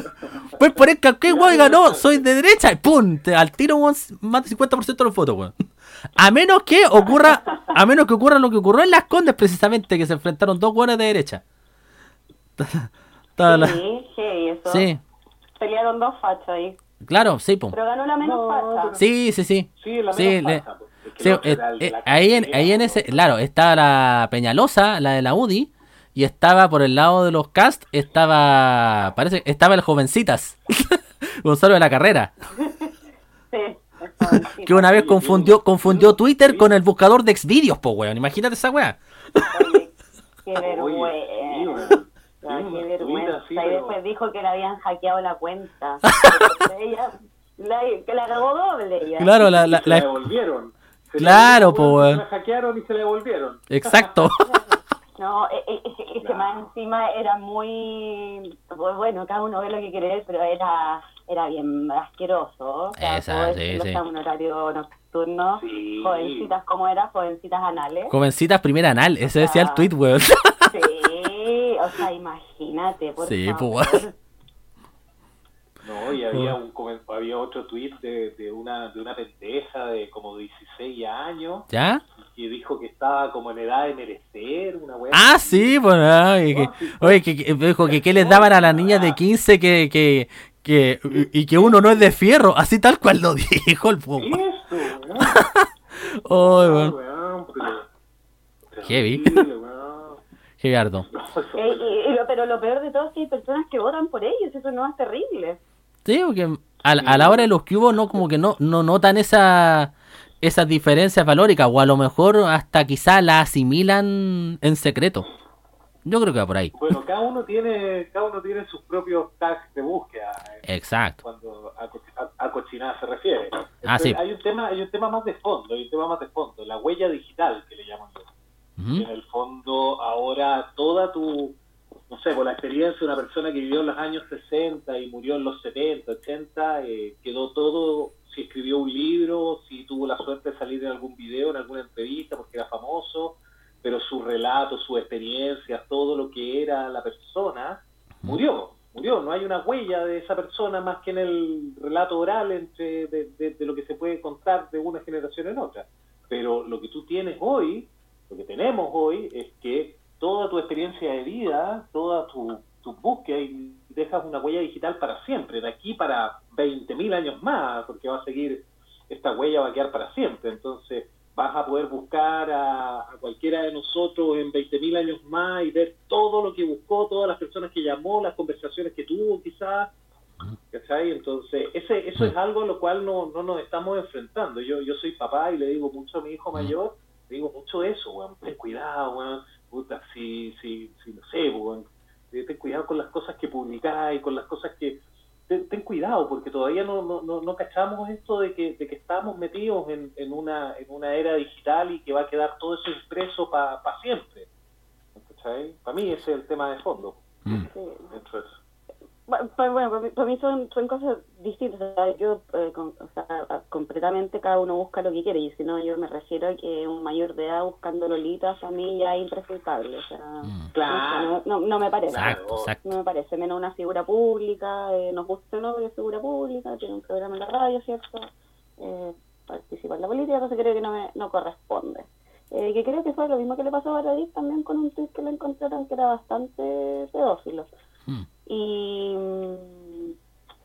Pues por el que weón ganó, soy de derecha y pum, te- al tiro weón, más del 50% de los votos, weón. A menos que ocurra, a menos que ocurra lo que ocurrió en las Condes precisamente, que se enfrentaron dos weones de derecha. Estaba la- Sí, eso. Sí, Pelearon dos fachos ahí. Claro, sí, pum. Pero ganó la menos No, Sí, sí, sí. Sí, la Sí, menos le- pasa. Es que Sí, el otro eh, eh, ahí, en, ahí en po. ese, claro, estaba la Peñalosa, la de la UDI, y estaba por el lado de los cast, estaba, parece, estaba el Jovencitas, Gonzalo de la Carrera, Sí. que una vez confundió, confundió Twitter con el buscador de Xvideos, po weón, imagínate esa weá. Oye, qué vergüenza. Ay, Sí, qué vergüenza. así, y pero- después dijo que le habían hackeado la cuenta. Ella, la, que la cagó doble ella. Claro, la, la- Se la la- devolvieron. Se Claro, la. Se la hackearon y se la devolvieron. exacto. No, e- e- e- es que más encima era muy... pues bueno, cada uno ve lo que quiere ver, pero era era bien asqueroso. O sea, Esa, sí, un horario nocturno. Sí. Jovencitas, ¿cómo era? Jovencitas anales. Jovencitas primera anal, ese decía el tweet, weón. Sí, o sea, imagínate, por Sí, favor. pues. No, y había un había otro tweet de, de una de una pendeja de como 16 años ¿Ya? Que dijo que estaba como en edad de merecer una weá. Ah, sí, pues, ay, que, oye, que, que- dijo que qué les daban a las niñas de 15 que, que, que, y que uno no es de fierro, así tal cual lo dijo el ¿Qué puma. es esto, weón? Ay, Ah, weón. weón, pero- Heavy. weón. Eh, y- y lo- pero lo peor de todo es que hay personas que votan por ellos, eso no es terrible. Sí, porque a, la- a la hora de los cubos no como que no, no notan esa esas diferencias valóricas o a lo mejor hasta quizá la asimilan en secreto. Yo creo que va por ahí. Bueno, cada uno tiene cada uno tiene sus propios tags de búsqueda eh, Exacto. cuando a, a- a cochinada se refiere. Ah, sí. Hay un tema hay un tema más de fondo, hay un tema más de fondo, la huella digital que le llaman yo. Ujú. En el fondo, ahora toda tu, no sé, por la experiencia de una persona que vivió en los años 60 y murió en los 70, 80, eh, quedó todo, si escribió un libro, si tuvo la suerte de salir en algún video, en alguna entrevista, porque era famoso, pero su relato, su experiencia, todo lo que era la persona, murió, murió. No hay una huella de esa persona más que en el relato oral entre de, de- de lo que se puede contar de una generación en otra. Pero lo que tú tienes hoy, lo que tenemos hoy, es que toda tu experiencia de vida, toda tu, tu búsqueda, y dejas una huella digital para siempre, de aquí para 20.000 años más, porque va a seguir, esta huella va a quedar para siempre. Entonces, vas a poder buscar a, a cualquiera de nosotros en 20.000 años más y ver todo lo que buscó, todas las personas que llamó, las conversaciones que tuvo quizás. ¿Cachai? Entonces, ese, eso es algo a lo cual no, no nos estamos enfrentando. Yo, yo soy papá y le digo mucho a mi hijo mayor, le digo mucho eso, weón, ten cuidado, weón, puta, si, si, si no sé, weón, ten cuidado con las cosas que publicáis, con las cosas que... Ten, ten cuidado, porque todavía no, no, no, no cachamos esto de que, de que estamos metidos en, en, una, en una era digital y que va a quedar todo eso impreso para siempre. ¿Cachai? Para mí ese es el tema de fondo. Mm. Sí. Eso. Bueno, pa- bueno, para mí, son, son cosas distintas. O sea, yo, eh, con- o sea, a- completamente cada uno busca lo que quiere. Y si no, yo me refiero a que un mayor de edad buscando lolitas a mí ya es impresentable. O sea, Mm. Claro. no, no, no me parece. Exacto, exacto. No me parece, menos una figura pública, eh, nos gusta o no, pero es figura pública, tiene un programa en la radio, ¿cierto? Eh, participa en la política, entonces creo que no me no corresponde. Eh, que creo que fue lo mismo que le pasó a Baradit también con un tweet que le encontraron que era bastante pedófilo. Mm. Y mm,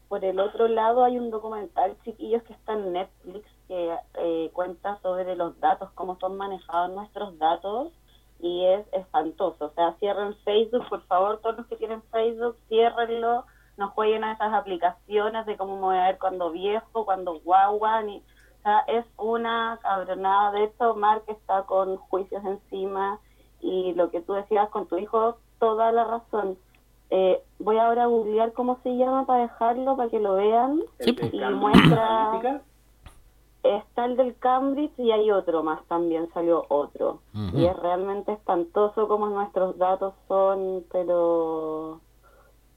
por el otro lado hay un documental, chiquillos, que está en Netflix, que eh, cuenta sobre los datos, cómo son manejados nuestros datos, y es espantoso. O sea, cierren Facebook, por favor, todos los que tienen Facebook, ciérrenlo, no jueguen a esas aplicaciones de cómo me voy a ver cuando viejo, cuando guagua, ni... O sea, es una cabronada. De hecho, Mark está con juicios encima y lo que tú decías con tu hijo, toda la razón. Eh, voy ahora a googlear cómo se llama para dejarlo, para que lo vean. Sí, pues. Y Cambridge muestra- Está el del Cambridge y hay otro más, también salió otro. Y es realmente espantoso cómo nuestros datos son, pero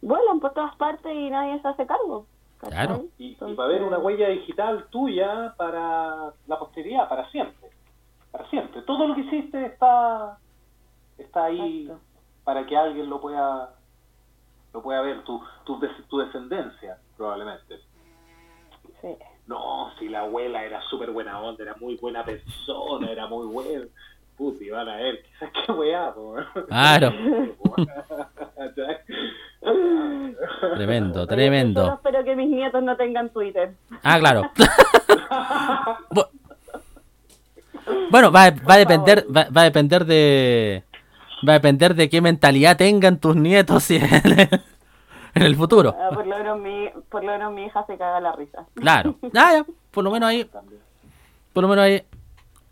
vuelan por todas partes y nadie se hace cargo. ¿cachai? Claro. y, y Entonces, va a haber una huella digital tuya para la posteridad, para siempre. Para siempre. Todo lo que hiciste está, está ahí Exacto. para que alguien lo pueda lo pueda ver, tu, tu, tu descendencia, probablemente. Sí. No, si la abuela era súper buena onda, era muy buena persona, era muy buena. Puti, van a ver, quizás qué weá, po. Claro. Tremendo, tremendo. Solo espero que mis nietos no tengan Twitter. Ah, claro. Bu- bueno, va, va a depender, va, va a depender de, va a depender de qué mentalidad tengan tus nietos y en, el, futuro. Ah, por, lo menos mi, por lo menos mi hija se caga la risa. Claro. Ah, ya, por lo menos ahí, por lo menos ahí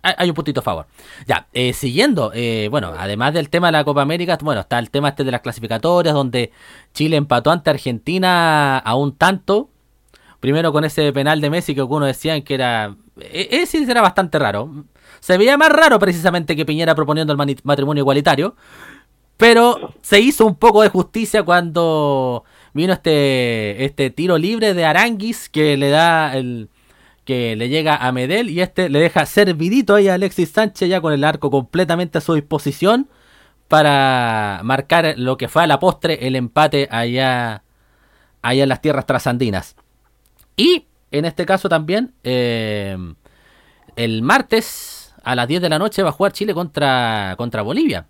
hay, hay un puntito a favor. Ya, eh, siguiendo, eh, bueno, además del tema de la Copa América, bueno, está el tema este de las clasificatorias, donde Chile empató ante Argentina a un tanto. Primero con ese penal de Messi que algunos decían que era... e- Ese era bastante raro. Se veía más raro precisamente que Piñera proponiendo el matrimonio igualitario. Pero se hizo un poco de justicia cuando vino este, este tiro libre de Aranguis que le da el que le llega a Medel y este le deja servidito ahí a Alexis Sánchez ya con el arco completamente a su disposición para marcar lo que fue a la postre el empate allá, allá en las tierras trasandinas. Y en este caso también, eh, el martes a las 10 de la noche va a jugar Chile contra, contra Bolivia.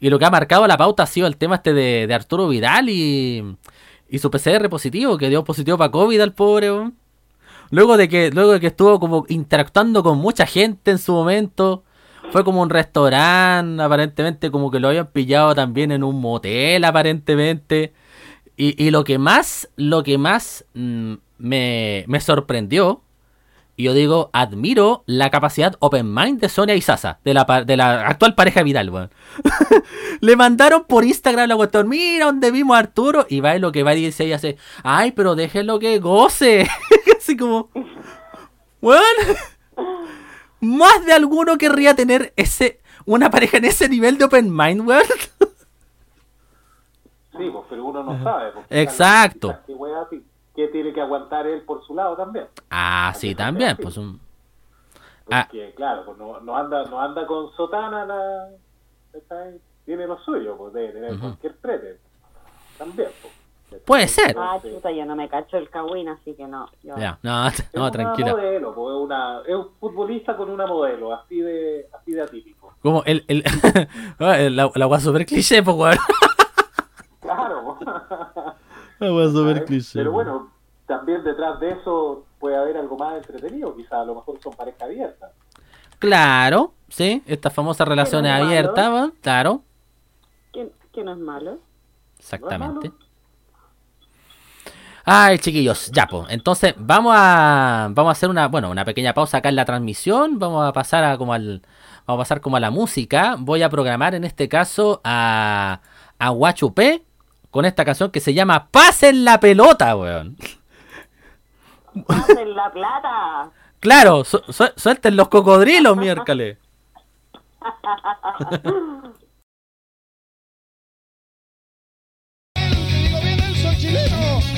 Y lo que ha marcado la pauta ha sido el tema este de, Arturo Vidal y, y su PCR positivo, que dio positivo para COVID al pobre. Luego de que, luego de que estuvo como interactuando con mucha gente en su momento. fue como un restaurante, aparentemente como que lo habían pillado también en un motel, aparentemente. Y, y lo que más, lo que más mm, me, me sorprendió, y yo digo, admiro la capacidad open mind de Sonia y Sasa, de la, de la actual pareja Vidal, weón. Le mandaron por Instagram la cuestión, mira donde vimos a Arturo, y va y lo que va y dice y hace, ay, pero déjenlo que goce. Así como, weón. Más de alguno querría tener ese, una pareja en ese nivel de open mind, weón. Sí, pues, pero uno no sabe. pues, Exacto. quizás ¿Qué, qué tiene que aguantar él por su lado también? Ah, sí, también, pues un... Ah. Porque, claro, pues no, no anda no anda con sotana, la, tiene lo suyo, pues debe tener Ujú. cualquier prete. También, pues. Puede ser. Ah, chuta, yo no me cacho el Kawin, así que no. Yo... Ya, no, es no, una tranquila. modelo, pues, es, una, es un futbolista con una modelo, así de, así de atípico. Como el, el, la, la wea super cliché, pues, weón. Claro. pues. Super ¿sabes? cliché. Pero bueno, también detrás de eso puede haber algo más entretenido, quizás a lo mejor son pareja abierta. Claro, sí, estas famosas relaciones abiertas, weón, claro, ¿Quién, quién es malo? exactamente. Ay, chiquillos, ya, pues. Entonces, vamos a vamos a hacer una, bueno, una pequeña pausa acá en la transmisión, vamos a pasar a como al vamos a pasar como a la música. Voy a programar en este caso a a Guachupé con esta canción que se llama Pasen la pelota, weón. ¡Pasen la plata! Claro, su- su- suelten los cocodrilos, miércoles. Chileno.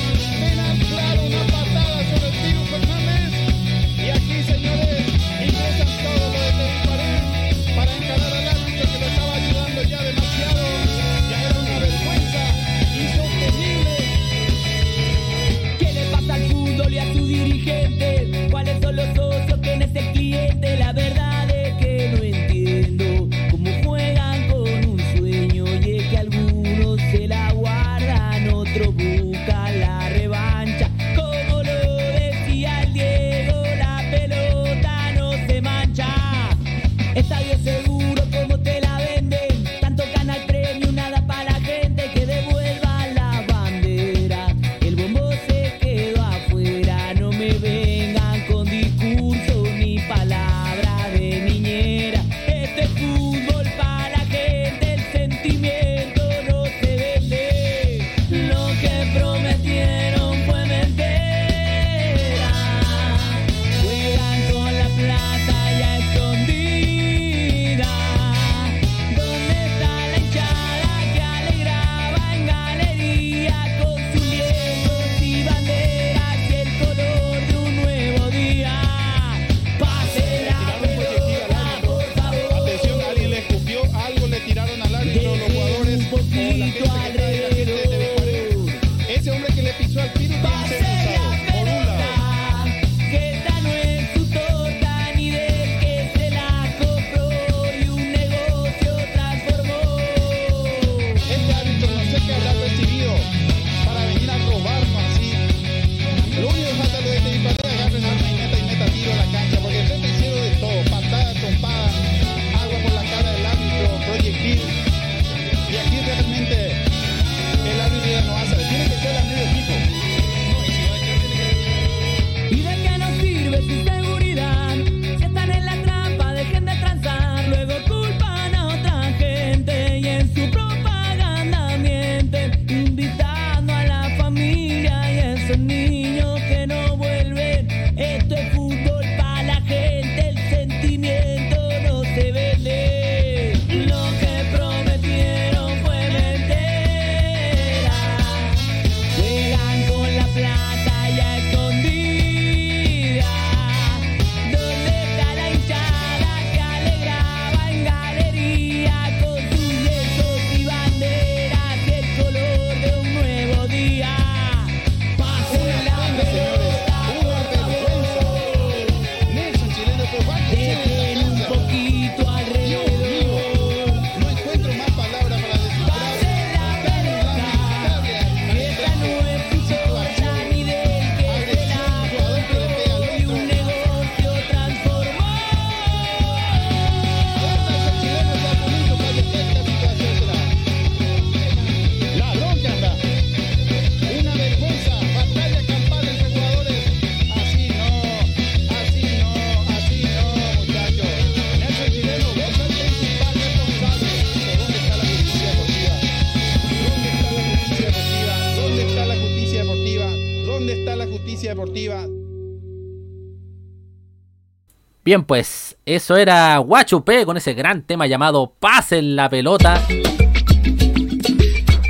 Bien, pues eso era Guachupé con ese gran tema llamado Pasen la pelota.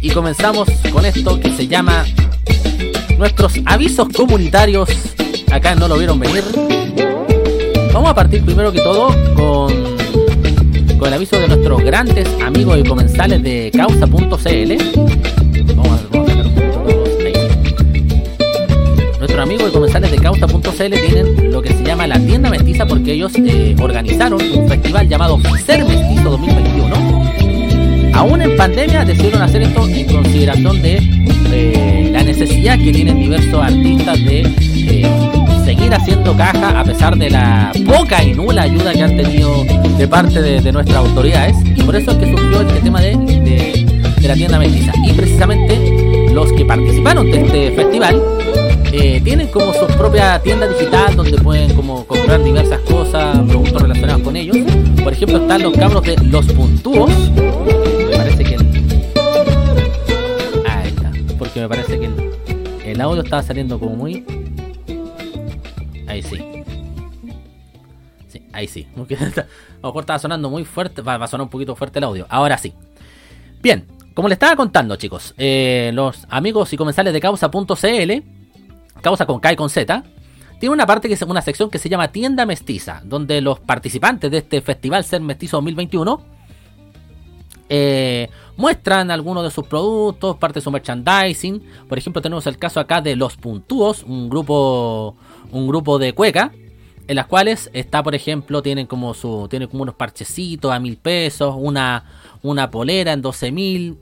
Y comenzamos con esto que se llama nuestros avisos comunitarios. Acá no lo vieron venir. Vamos a partir primero que todo con, con el aviso de nuestros grandes amigos y comensales de causa.cl. Vamos a, vamos a sacar un poquito todos ahí. Nuestros amigos y comensales de tienen lo que se llama la tienda mestiza porque ellos eh, organizaron un festival llamado Ser Mestizo 2021 aún en pandemia decidieron hacer esto en consideración de eh, la necesidad que tienen diversos artistas de eh, seguir haciendo caja a pesar de la poca y nula ayuda que han tenido de parte de, de nuestras autoridades. Y por eso es que surgió este tema de la tienda mestiza. Y precisamente los que participaron de este festival eh, tienen como su propia tienda digital donde pueden como comprar diversas cosas, productos relacionados con ellos. Por ejemplo, están los cabros de Los Puntúos. Me parece que el... Ahí está. Porque me parece que el, audio estaba saliendo como muy... Ahí sí. Sí, ahí sí. A lo mejor estaba sonando muy fuerte. Va, va a sonar un poquito fuerte el audio. Ahora sí. Bien, como les estaba contando, chicos, eh, los amigos y comensales de causa.cl, causa con K y con Z, tiene una parte que es una sección que se llama Tienda Mestiza, donde los participantes de este Festival Ser Mestizo 2021 eh, muestran algunos de sus productos, parte de su merchandising. Por ejemplo, tenemos el caso acá de Los Puntúos, un grupo, un grupo de cueca, en las cuales está, por ejemplo, tienen como su, tienen como unos parchecitos a mil pesos, una, una polera en 12 mil,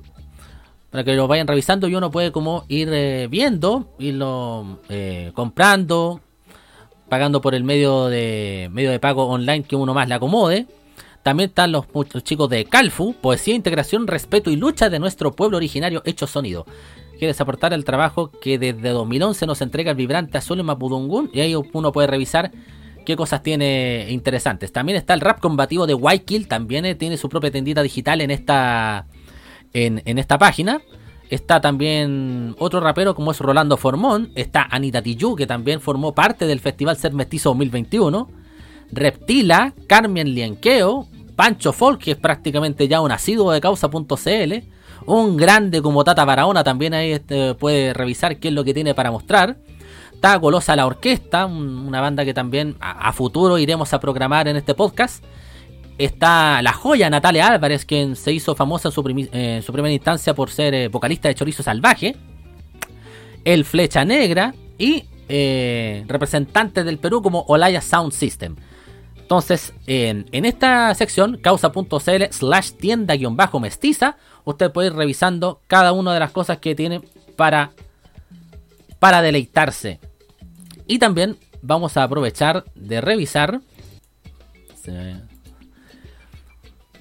para que lo vayan revisando y uno puede como ir eh, viendo, irlo eh, comprando, pagando por el medio de medio de pago online que uno más le acomode. También están los, los chicos de Calfu, Poesía, Integración, Respeto y Lucha de nuestro pueblo originario hecho sonido. Quieres aportar el trabajo que desde 2011 nos entrega el vibrante azul en Mapudungún y ahí uno puede revisar qué cosas tiene interesantes. También está el rap combativo de Wykill, también eh, tiene su propia tendita digital en esta en, esta página. Está también otro rapero como es Rolando Formón. Está Anita Tijoux, que también formó parte del Festival Ser Mestizo 2021. Reptila, Carmen Lienqueo, Pancho Folk, que es prácticamente ya un asiduo de causa.cl. Un grande como Tata Barahona también ahí este, puede revisar qué es lo que tiene para mostrar. Está Golosa la Orquesta, un- una banda que también a futuro iremos a programar en este podcast. Está la joya Natalia Álvarez, quien se hizo famosa en su, eh, primera instancia por ser eh, vocalista de Chorizo Salvaje. El Flecha Negra y eh, representante del Perú como Olaya Sound System. Entonces, en, esta sección, causa.cl slash tienda-mestiza, usted puede ir revisando cada una de las cosas que tiene para, para deleitarse. Y también vamos a aprovechar de revisar.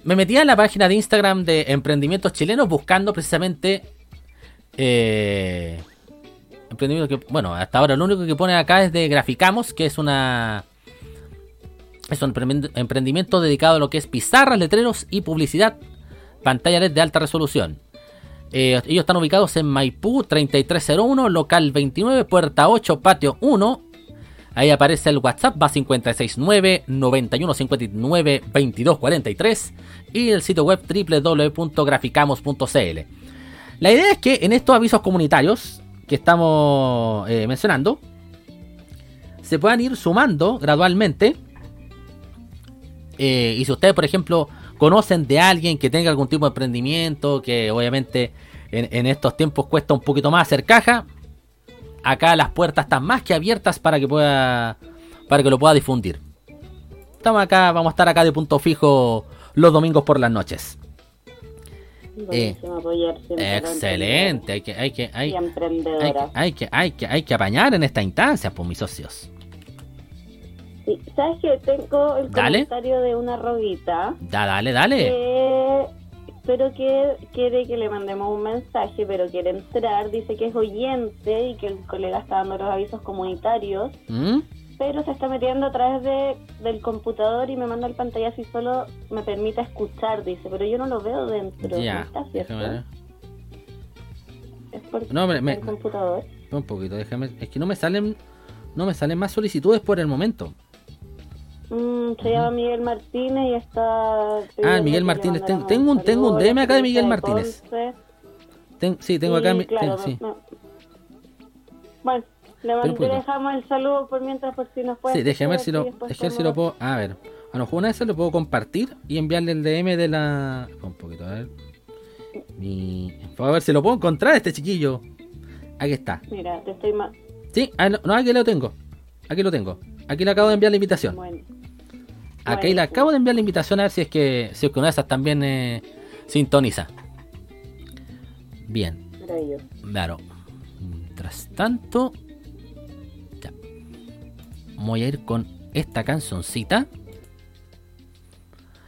Me metí en la página de Instagram de emprendimientos chilenos buscando precisamente. eh, emprendimiento que, bueno, hasta ahora lo único que pone acá es de Graficamos, que es una. Es un emprend- emprendimiento dedicado a lo que es pizarras, letreros y publicidad. Pantalla LED de alta resolución. Eh, ellos están ubicados en Maipú 3301, local 29, puerta 8, patio 1. Ahí aparece el WhatsApp, va 569 9159 2243 y el sitio web www.graficamos.cl. La idea es que en estos avisos comunitarios que estamos eh, mencionando se puedan ir sumando gradualmente. Eh, y si ustedes, por ejemplo, conocen de alguien que tenga algún tipo de emprendimiento, que obviamente en, en estos tiempos cuesta un poquito más hacer caja, acá las puertas están más que abiertas para que pueda para que lo pueda difundir. Estamos acá, vamos a estar acá de punto fijo los domingos por las noches. Los Excelente, hay que hay que hay, hay, hay que hay que hay que apañar en esta instancia, pues mis socios. Sí, ¿Sabes que Tengo el Dale. comentario de una roguita Da, dale, dale. que pero que quiere que le mandemos un mensaje, pero quiere entrar, dice que es oyente y que el colega está dando los avisos comunitarios, ¿Mm? pero se está metiendo a través de, del computador y me manda el pantallazo y solo me permite escuchar, dice, pero yo no lo veo dentro. Ya. ¿No está cierto? déjame ver. Es por No, me- me- el computador. Un poquito, déjame. Es que no me salen. No me salen más solicitudes por el momento. Mm, se llama Miguel Martínez y está... Ah, Miguel Martínez. Ten- tengo un- tengo un DM acá de Miguel Martínez. Ten- sí, tengo acá. mi- claro, ten- sí. no- Bueno, le, dejamos el saludo por mientras por si nos puede Sí, déjeme ver si lo, si puedo. A ver, a lo mejor una vez lo puedo compartir y enviarle el DM de la. Un poquito, a ver. Mi... A ver si lo puedo encontrar este chiquillo. Aquí está. Mira, te estoy ma- Sí, ah, no, no, aquí lo tengo. Aquí lo tengo. Aquí le acabo de enviar la invitación. Bueno, Aquí le acabo de enviar la invitación a ver si es que, si es que una de esas también eh, sintoniza. Bien, claro. Mientras tanto, ya. voy a ir con esta cancioncita.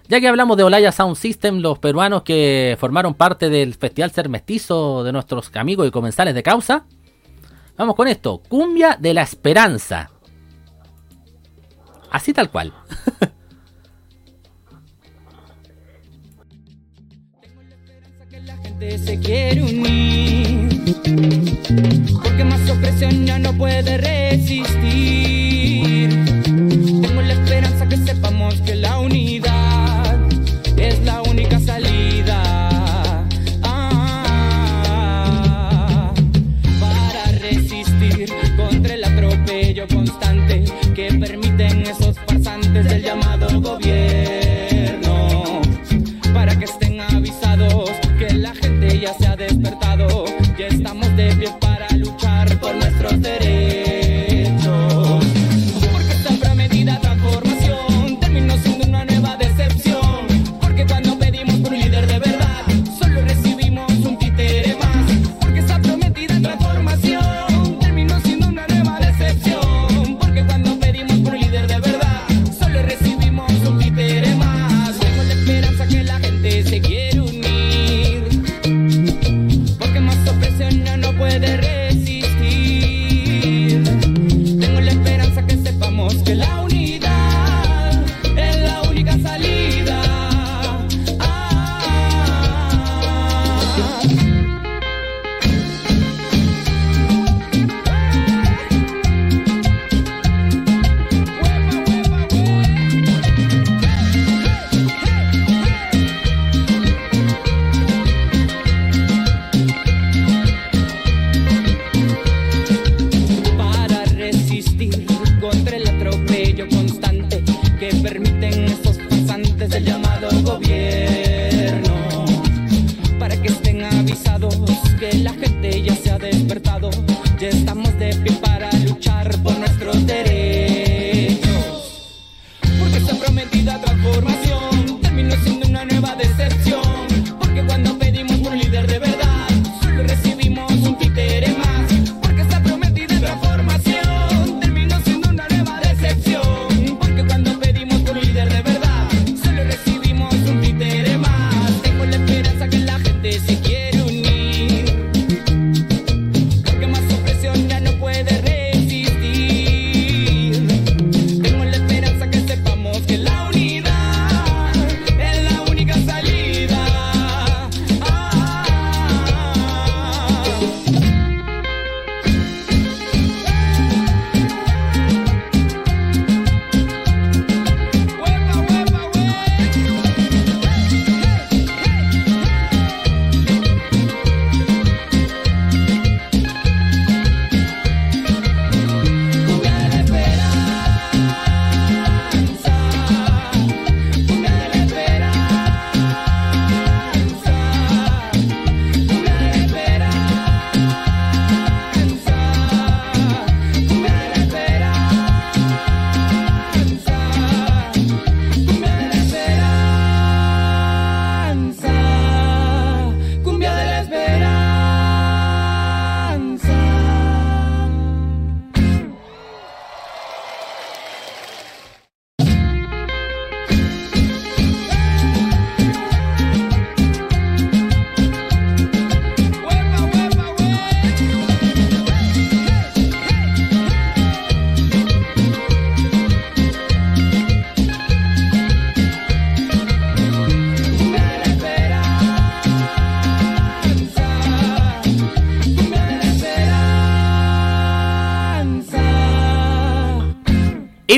Ya que hablamos de Olaya Sound System, los peruanos que formaron parte del Festival Ser Mestizo de nuestros amigos y comensales de causa, vamos con esto: Cumbia de la Esperanza. Así tal cual. se quiere unir. Porque más opresión ya no puede resistir. Tengo la esperanza que sepamos que la unidad es la única salida. Ah, para resistir contra el atropello constante que permiten esos farsantes del llamado gobierno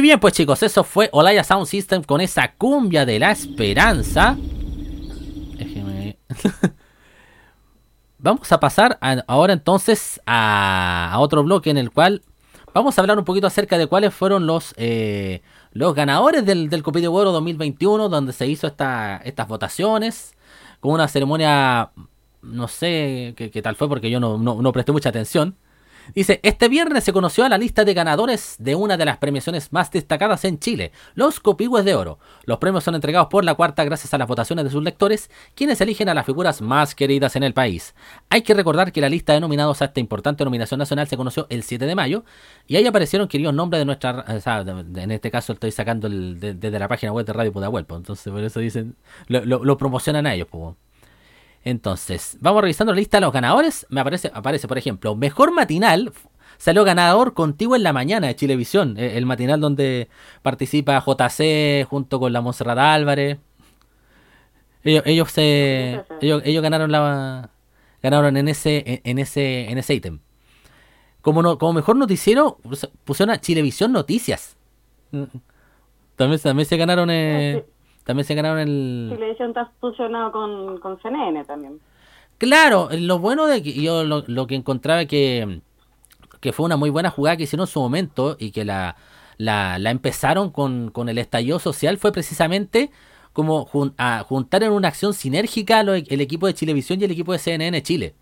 bien, pues chicos, eso fue Olaya Sound System con esa cumbia de la esperanza. Vamos a pasar ahora entonces a, otro bloque en el cual vamos a hablar un poquito acerca de cuáles fueron los eh, los ganadores del, del Copito Oro 2021, donde se hizo esta, estas votaciones, con una ceremonia, no sé qué, tal fue porque yo no- no presté mucha atención. Dice, este viernes se conoció a la lista de ganadores de una de las premiaciones más destacadas en Chile, los Copigües de Oro. Los premios son entregados por la cuarta gracias a las votaciones de sus lectores, quienes eligen a las figuras más queridas en el país. Hay que recordar que la lista de nominados a esta importante nominación nacional se conoció el 7 de mayo, y ahí aparecieron queridos nombres de nuestra... o sea, de- de- en este caso estoy sacando el- de- desde la página web de Radio Pudahuel, pues, entonces por eso dicen... Lo, lo- lo promocionan a ellos, pues. Entonces, vamos revisando la lista de los ganadores. Me aparece, aparece, por ejemplo, Mejor Matinal. Salió ganador Contigo en la Mañana de Chilevisión. eh, El matinal donde participa JC junto con la Monserrat Álvarez. Ellos, se, ellos, ganaron la ganaron en ese en, ese en ese ítem. Como no, como mejor noticiero pus- pusieron a Chilevisión Noticias. También, también se ganaron eh, también se ganaron el Televisión está fusionado con, con CNN también. Claro, lo bueno de que yo lo, lo que encontraba que, que fue una muy buena jugada que hicieron en su momento y que la, la, la empezaron con, con el estallido social fue precisamente como jun- a juntar en una acción sinérgica lo- el equipo de Chilevisión y el equipo de CNN Chile.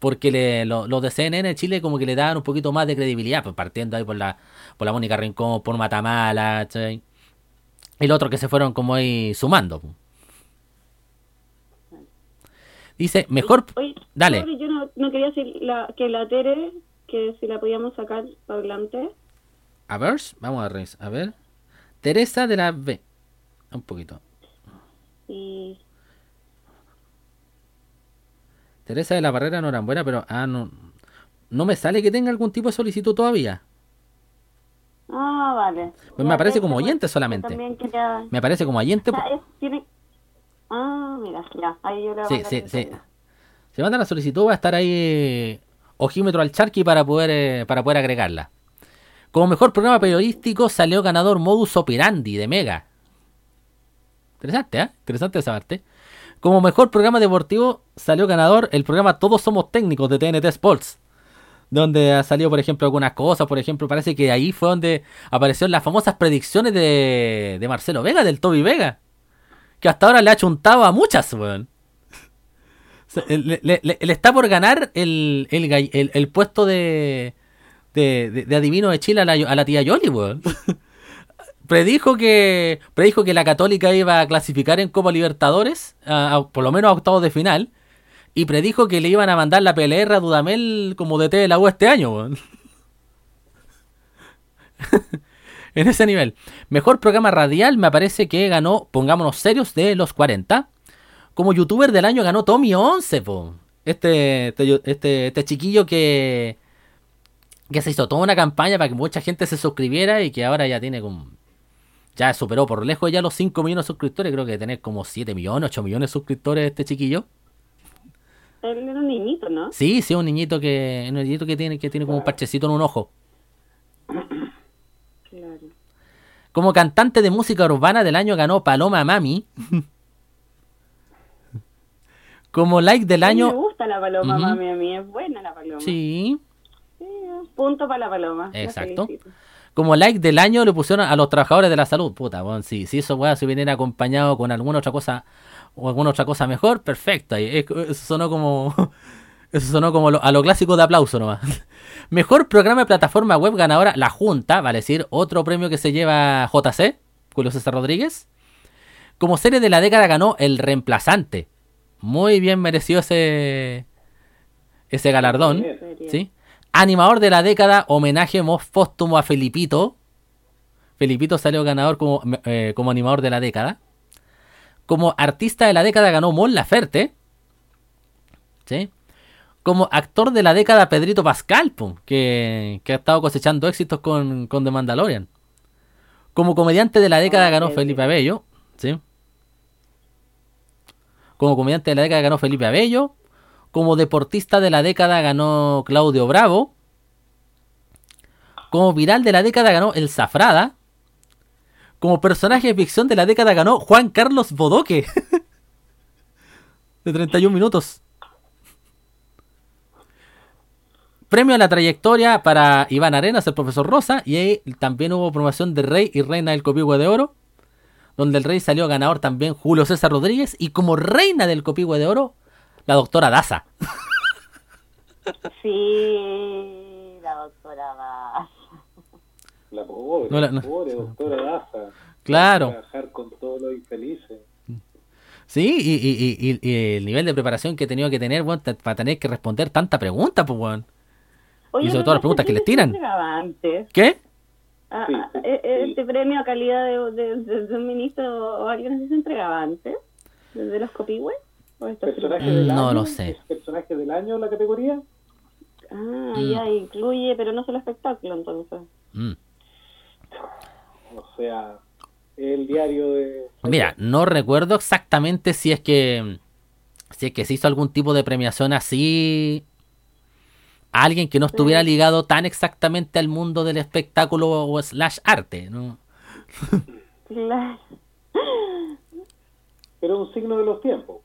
Porque le- lo- los de CNN Chile como que le daban un poquito más de credibilidad, pues partiendo ahí por la, por la Mónica Rincón, por Matamala, ¿cachai? Y los otros que se fueron como ahí sumando. Dice, mejor... Oye, Dale. sorry, yo no, no quería decir la, que la Tere, que si la podíamos sacar para adelante. A ver, vamos a revisar. A ver. Teresa de la B. Un poquito. Y Teresa de la Barrera no era buena, pero. Ah, no. No me sale que tenga algún tipo de solicitud todavía. Ah, vale. Pues me aparece como oyente solamente. También quería... Me aparece como oyente. O sea, es- tiene... Ah, mira, ya, ahí yo le Sí, sí, sí. Se manda la solicitud, va a estar ahí ojímetro al charqui para poder, eh, para poder agregarla. Como mejor programa periodístico salió ganador Modus Operandi de Mega. Interesante, ¿eh? Interesante esa parte. Como mejor programa deportivo salió ganador el programa Todos Somos Técnicos de TNT Sports. Donde ha salido, por ejemplo, algunas cosas. Por ejemplo, parece que ahí fue donde aparecieron las famosas predicciones de, Marcelo Vega, del Toby Vega. Que hasta ahora le ha chuntado a muchas, weón. Le, está por ganar el, el, puesto de, de, adivino de Chile a la, tía Yoli, weón. Predijo que, predijo que la Católica iba a clasificar en Copa Libertadores, por lo menos a octavos de final, y predijo que le iban a mandar la PLR a Dudamel como DT de la U este año, en ese nivel. Mejor programa radial me parece que ganó, pongámonos serios, de los 40. Como youtuber del año ganó Tommy 11, po. Este, este, este, este chiquillo que, que se hizo toda una campaña para que mucha gente se suscribiera y que ahora ya tiene como... Ya superó por lejos ya los 5 millones de suscriptores. Creo que tener como 7 millones, 8 millones de suscriptores este chiquillo. Él era un niñito, ¿no? Sí, sí, un niñito que, un niñito que tiene, que tiene como un parchecito en un ojo. Claro. Como cantante de música urbana del año ganó Paloma Mami. Como like del A mí Me año... gusta la paloma, mami, a mí es buena la paloma. Sí. Sí, punto para la paloma. Exacto. Como like del año le pusieron a los trabajadores de la salud. Puta, bueno, si, si eso weá, se viniera acompañado con alguna otra cosa o alguna otra cosa mejor, perfecto. Eso sonó como. Eso sonó como a lo clásico de aplauso nomás. Mejor programa de plataforma web ganadora, La Junta, vale decir, otro premio que se lleva JC, Julio César Rodríguez. Como serie de la década ganó El Reemplazante. Muy bien merecido ese, ese galardón. ¿sí? Animador de la década, homenaje mo- póstumo a Felipito. Felipito salió ganador como, eh, como animador de la década. Como artista de la década ganó Mon Laferte. ¿Sí? Como actor de la década Pedrito Pascal, po, que, que ha estado cosechando éxitos con, con The Mandalorian. Como comediante de la década Ah, ganó. Felipe Abello. ¿Sí? Como comediante de la década ganó Felipe Abello. Como deportista de la década ganó Claudio Bravo. Como viral de la década ganó El Zafrada. Como personaje de ficción de la década ganó Juan Carlos Bodoque. de 31 minutos. Premio a la trayectoria para Iván Arenas, el profesor Rosa. Y ahí también hubo promoción de Rey y Reina del Copihue de Oro. Donde el Rey salió ganador también Julio César Rodríguez. Y como Reina del Copihue de Oro, la doctora Daza. Sí, la doctora va. La pobre, No la- no. pobre doctora Daza. Claro. Trabajar con todos los infelices. Sí, y, y- y- y el nivel de preparación que he tenido que tener, para tener que responder tanta pregunta, pues, weón. Oye, Y sobre todo las preguntas que le premio se tiran. antes. ¿Qué? Ah, Sí, ah, sí, eh, eh, sí. Este premio a calidad de, de, de- de un ministro o alguien así se entregaba antes, desde los copihue. ¿O esto es ¿Personaje Mm, del no año? lo sé. ¿Es personaje del año la categoría? Ah, Mm. ya incluye, pero no solo espectáculo entonces. Mm. O sea, el diario de... Mira, no recuerdo exactamente si es que si es que se hizo algún tipo de premiación así a alguien que no estuviera ligado tan exactamente al mundo del espectáculo o slash arte, ¿no? Claro. Pero es un signo de los tiempos.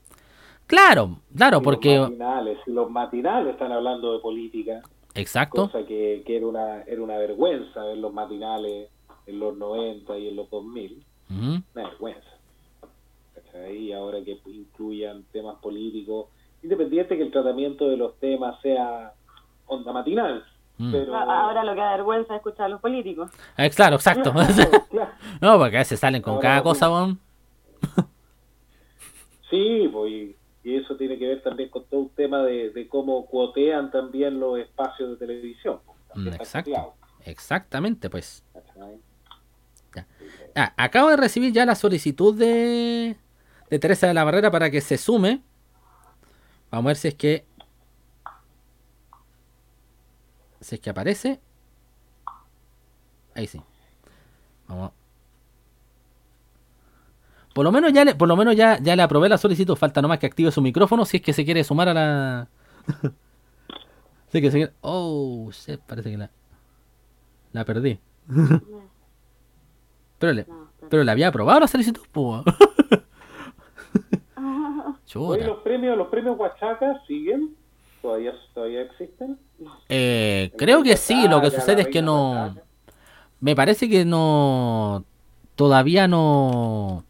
Claro, claro, Y porque Los matinales, los matinales están hablando de política, exacto. cosa que, que era, una, era una vergüenza ver los matinales en los 90 y en los 2000. Ujú. Una vergüenza. ¿Cachai? Y ahora que incluyan temas políticos, independiente que el tratamiento de los temas sea onda matinal. Mm. Pero, Ah, Ahora lo que da vergüenza es escuchar a los políticos. Eh, claro, exacto. No, porque a veces salen con Ahora, cada cosa, weón. Sí, pues, y, eso tiene que ver también con todo un tema de, de cómo cuotean también los espacios de televisión. pues, Mm, Exacto. Exactamente, pues. ¿cachai? Ah, acabo de recibir ya la solicitud de, de Teresa de la Barrera para que se sume. Vamos a ver si es que. Si es que aparece. Ahí sí. Vamos. Por lo menos ya le, por lo menos ya, ya le aprobé la solicitud. Falta nomás que active su micrófono si es que se quiere sumar a la. sí que se quiere- Oh, shit, parece que la. La perdí. Pero le, No, pero- pero le había aprobado la solicitud, po. Oye, los premios, los premios Huachaca siguen, todavía, todavía existen. Eh, creo que sí, lo que sucede la es que no. Me parece que no. Todavía no.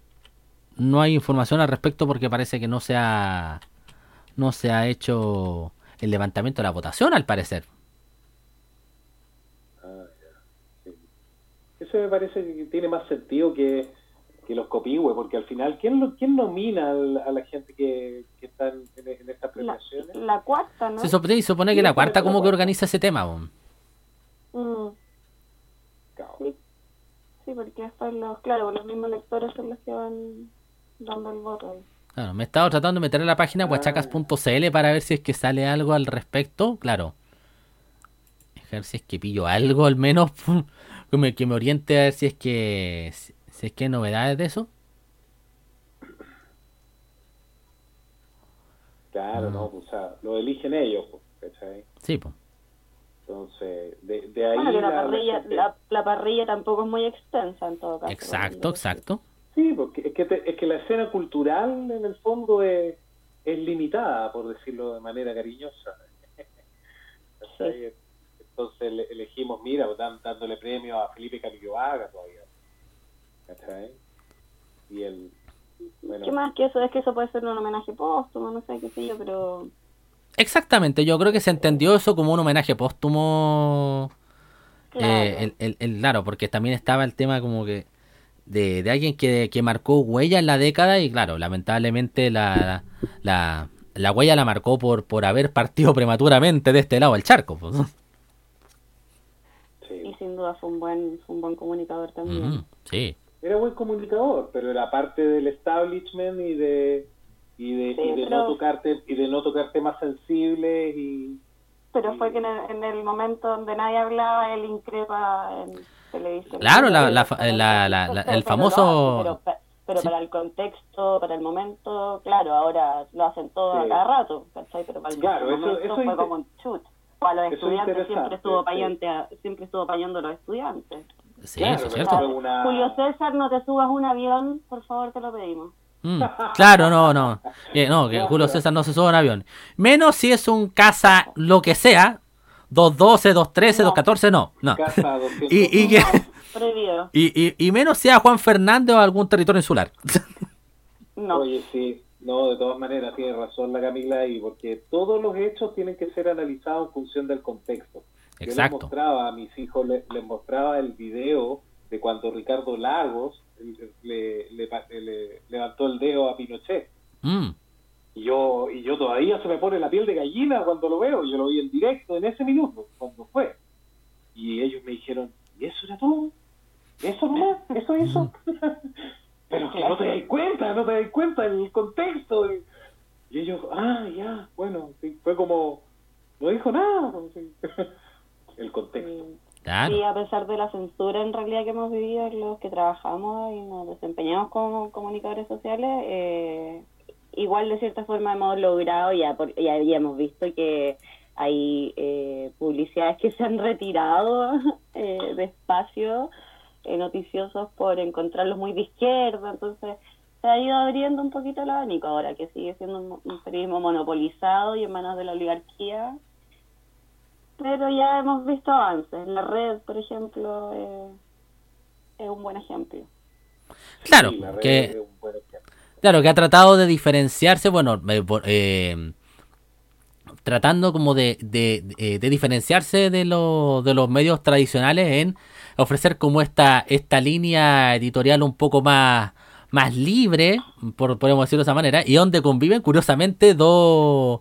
No hay información al respecto porque parece que no se ha. No se ha hecho el levantamiento de la votación, al parecer. Ah, ya, sí. Eso me parece que tiene más sentido que, que los copihue, porque al final, ¿quién, lo, quién nomina al- a la gente que, que está en, en- en estas La, premiaciones? la cuarta, ¿no? Se supone, se supone que la cuarta como que organiza ese tema. po. Mm, sí. sí, porque después los, claro, los mismos lectores son los que van dando el voto. ahí. Claro, me he estado tratando de meter en la página huachacas.cl para ver si es que sale algo al respecto. Claro. A ver si es que pillo algo al menos que me, que me oriente a ver si es que si, es que hay novedades de eso. Claro, no, o sea, lo eligen ellos, pues, ¿cachai? Sí, pues. Entonces, de, de ahí... Bueno, que la la- la parrilla, gente- la, la parrilla tampoco es muy extensa en todo caso. Exacto, exacto. Sí, porque es que, te- es que la escena cultural en el fondo es, es limitada, por decirlo de manera cariñosa. ¿Cachai? Entonces le- elegimos, mira, dan- dándole premio a Felipe Cariovaga todavía. ¿Cachai? Y el... Bueno, ¿Qué más que eso? Es que eso puede ser un homenaje póstumo, no sé qué sé yo, pero... Exactamente, yo creo que se entendió eso como un homenaje póstumo. Claro. Eh, el, el- el- claro, porque también estaba el tema como que de, de alguien que, que marcó huella en la década y claro, lamentablemente la, la, la huella la marcó por, por haber partido prematuramente de este lado del charco. pues. Sin duda fue un buen, fue un buen comunicador también. Sí, Era buen comunicador, pero era parte del establishment y de y de, Sí, y de pero- no tocarte y de no tocar temas sensibles y Pero fue que en el, en el momento donde nadie hablaba, él increpa en televisión. Claro, la- la la- la- la- el famoso- Pero, pa- pero Sí. para el contexto, para el momento, claro, ahora lo hacen todo a cada rato, ¿cachai? Pero para el Claro, eso- momento eso fue inter- como un chut. O a los eso estudiantes siempre estuvo sí. payante, a- siempre estuvo payando a los estudiantes. Sí, Claro, eso es cierto. una- Julio César, no te subas un avión, por favor, te lo pedimos. Mm, claro, no, no. Que, no, que Julio César no se sube a un avión. Menos si es un casa, lo que sea. 212, 213, No. 214, no. no. Casa 200. Y, y, que- Prohibido. y, y, y menos sea Juan Fernández o algún territorio insular. No. Oye, sí, no, de todas maneras tiene razón la Camila ahí, porque todos los hechos tienen que ser analizados en función del contexto. Yo Exacto. les mostraba a mis hijos, le- les, mostraba el video de cuando Ricardo Lagos le, le- le- le levantó el dedo a Pinochet. Mm, Y yo, y yo todavía se me pone la piel de gallina cuando lo veo. Yo lo vi en directo en ese minuto, cuando fue. Y ellos me dijeron, ¿y eso era todo? ¿Eso nomás? ¿Eso hizo? Pero que no te das cuenta, no te das cuenta del contexto. Y, y ellos, ah, ya, bueno, sí, fue como, no dijo nada. sí. El contexto. claro. Sí, a pesar de la censura en realidad que hemos vivido los que trabajamos y nos desempeñamos como comunicadores sociales, eh, igual de cierta forma hemos logrado, ya, por- ya, ya hemos visto que hay eh, publicidades que se han retirado eh, de eh, noticiosos por encontrarlos muy de izquierda, entonces se ha ido abriendo un poquito el abanico ahora, que sigue siendo un, un periodismo monopolizado y en manos de la oligarquía, pero ya hemos visto avances. La red, por ejemplo, eh, es un buen ejemplo. Claro, Sí, que, es un buen ejemplo. claro, que ha tratado de diferenciarse, bueno, eh, eh, tratando como de, de, de- de diferenciarse de, los de los medios tradicionales en ofrecer como esta, esta línea editorial un poco más, más libre, por, podemos decirlo de esa manera, y donde conviven curiosamente dos,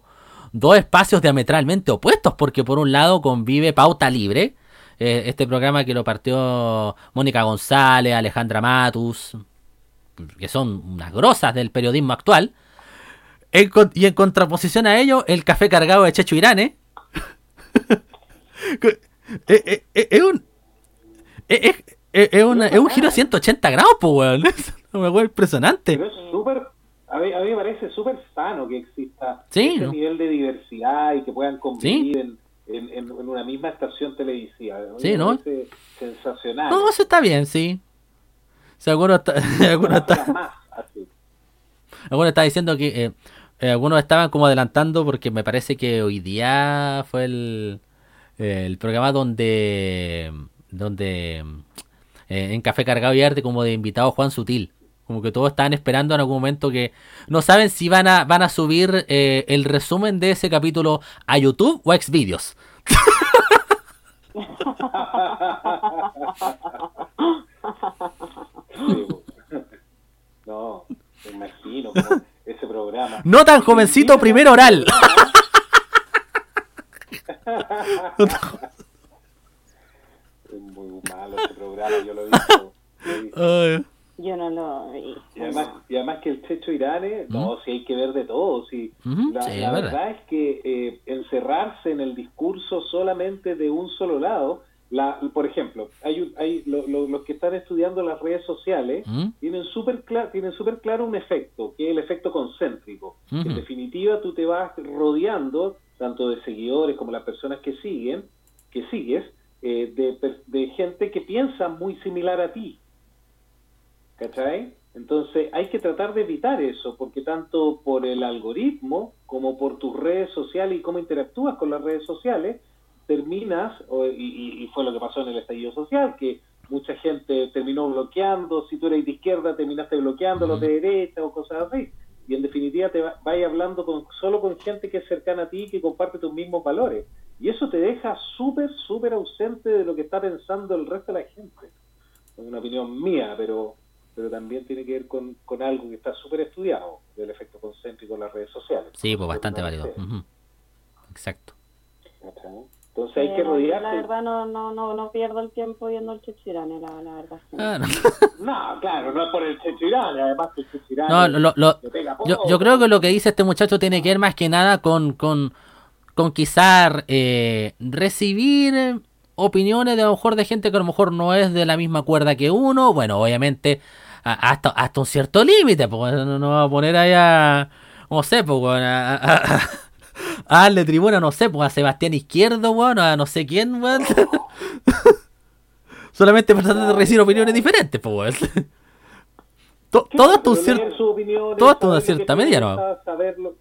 dos espacios diametralmente opuestos, porque por un lado convive Pauta Libre, eh, este programa que lo partió Mónica González, Alejandra Matus, que son unas grosas del periodismo actual, y en contraposición a ello, el café cargado de Checho Irane. Eh, eh, es un. Es, es- es una- es un giro 180 grados, pues, weón. Es una weá impresionante. Pero es súper, a mí, a mí me parece súper sano que exista Sí, ese ¿no? nivel de diversidad y que puedan convivir en, en, en- en una misma estación televisiva. A Sí, ¿no? sensacional. No, eso está bien, sí. O sea, algunos, está, algunos, Ojalá está- fuera más así. algunos está diciendo que eh, eh, algunos estaban como adelantando porque me parece que hoy día fue el, eh, el programa donde donde eh, en Café Cargado y Arte como de invitado Juan Sutil. Como que todos estaban esperando en algún momento que no saben si van a van a subir eh, el resumen de ese capítulo a YouTube o a Xvideos. No, me imagino ese programa. No tan jovencito, primer oral. Muy malo ese programa, yo lo he visto. lo he visto. Ay. Yo no lo vi. Y además, y además que el Checho Irane, no, si hay que ver de todo. Si, la sí, la es verdad. verdad es que eh, encerrarse en el discurso solamente de un solo lado, la, por ejemplo, hay, un- hay lo- lo- los que están estudiando las redes sociales ¿Mm? tienen súper claro, tienen súper claro un efecto, que es el efecto concéntrico. En definitiva, tú te vas rodeando, tanto de seguidores como las personas que siguen, que sigues, eh, de, de gente que piensa muy similar a ti. ¿Cachai? Entonces hay que tratar de evitar eso, porque tanto por el algoritmo como por tus redes sociales y cómo interactúas con las redes sociales, terminas, o- y, fue lo que pasó en el estallido social, que mucha gente terminó bloqueando, si tú eres de izquierda terminaste bloqueando los de derecha o cosas así, y en definitiva te va- vas hablando con, solo con gente que es cercana a ti y que comparte tus mismos valores, y eso te deja súper, súper ausente de lo que está pensando el resto de la gente. Es una opinión mía, pero pero también tiene que ver con, con algo que está súper estudiado, del efecto concéntrico en las redes sociales. Sí, pues bastante válido. Exacto. Entonces hay Eh, que rodearse. La verdad no, no, no, no pierdo el tiempo viendo el Chechirane, la, la verdad. sí. Ah, no. No, claro, no es por el Chechirán, además que el Chechirán No, lo- lo- yo, yo creo que lo que dice este muchacho tiene que ver más que nada con, con, con quizás eh, recibir opiniones de a lo mejor de gente que a lo mejor no es de la misma cuerda que uno. Bueno, obviamente hasta, hasta un cierto límite, pues no, no va a poner ahí a, no sé, pues a, a, a- a darle tribuna, no sé, pues a Sebastián Izquierdo, weón, a no sé quién, weón. Solamente para tratar de recibir opiniones diferentes, pues. todo esto un cierto. todo esto una cierta saberlo.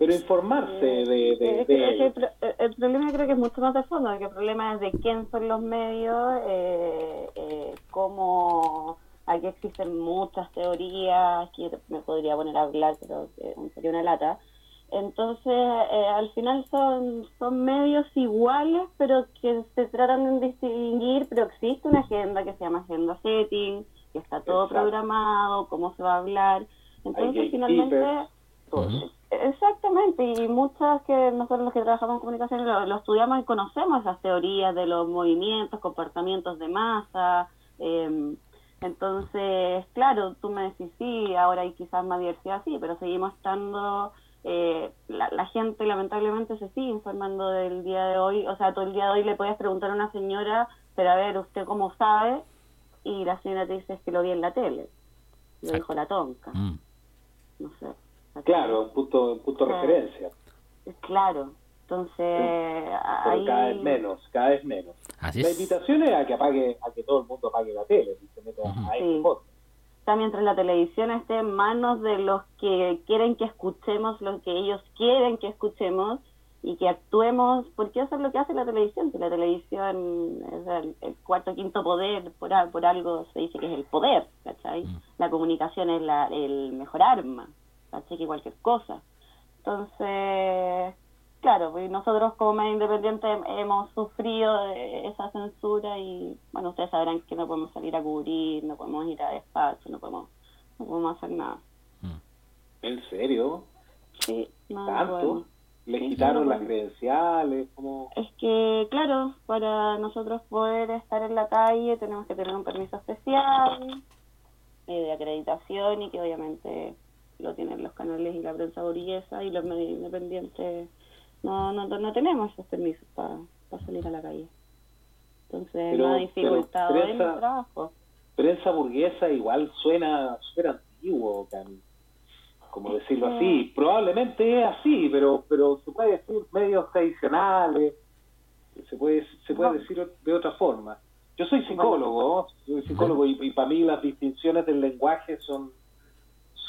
Pero informarse de, de, el, pro- el problema creo que es mucho más de fondo, que el problema es de quién son los medios, eh, eh, cómo aquí existen muchas teorías, que me podría poner a hablar, pero eh, sería una lata. Entonces, eh, al final son, son medios iguales, pero que se tratan de distinguir, pero existe una agenda que se llama agenda setting, que está todo Exacto. programado, cómo se va a hablar. Entonces, gatekeepers, Exactamente, y muchas que nosotros los que trabajamos en comunicación lo, lo estudiamos y conocemos esas teorías de los movimientos, comportamientos de masa. eh, entonces, claro, tú me decís, sí, ahora hay quizás más diversidad, sí, pero seguimos estando, eh, la, la gente lamentablemente se sigue informando del día de hoy, o sea, todo el día de hoy le puedes preguntar a una señora, pero a ver, ¿usted cómo sabe? Y la señora te dice, es que lo vi en la tele, lo dijo la tonca, Mm. no sé. Claro, un punto, un punto de Sí. referencia. Claro, entonces Pero ahí cada vez menos, cada vez menos. Así La es. invitación es a que apague, a que todo el mundo apague la tele y se meta a este Sí. podcast. está mientras la televisión esté en manos de los que quieren que escuchemos lo que ellos quieren que escuchemos y que actuemos, porque eso es lo que hace la televisión, que la televisión es el, el cuarto quinto poder, por, a- por algo se dice que es el poder, ¿cachai? La comunicación es la, el mejor arma, ¿cachai? Que cualquier cosa. Entonces, claro, pues nosotros como medio independiente hemos sufrido de esa censura y, bueno, ustedes sabrán que no podemos salir a cubrir, no podemos ir a despacho, no podemos, no podemos hacer nada. ¿En serio? Sí, no, ¿Tanto? podemos. ¿Le Sí, quitaron no las credenciales? como Es que, claro, para nosotros poder estar en la calle tenemos que tener un permiso especial eh, de acreditación y que obviamente lo tienen los canales y la prensa burguesa y los medios independientes no, no, no tenemos esos permisos para salir a la calle. Entonces Pero- no ha dificultado pero el trabajo. Prensa burguesa igual suena súper antiguo, Cami. Como decirlo que- así. Probablemente es así, pero pero se puede decir medios tradicionales, se puede se puede No. decir de otra forma. Yo soy psicólogo, soy psicólogo y, y para mí las distinciones del lenguaje son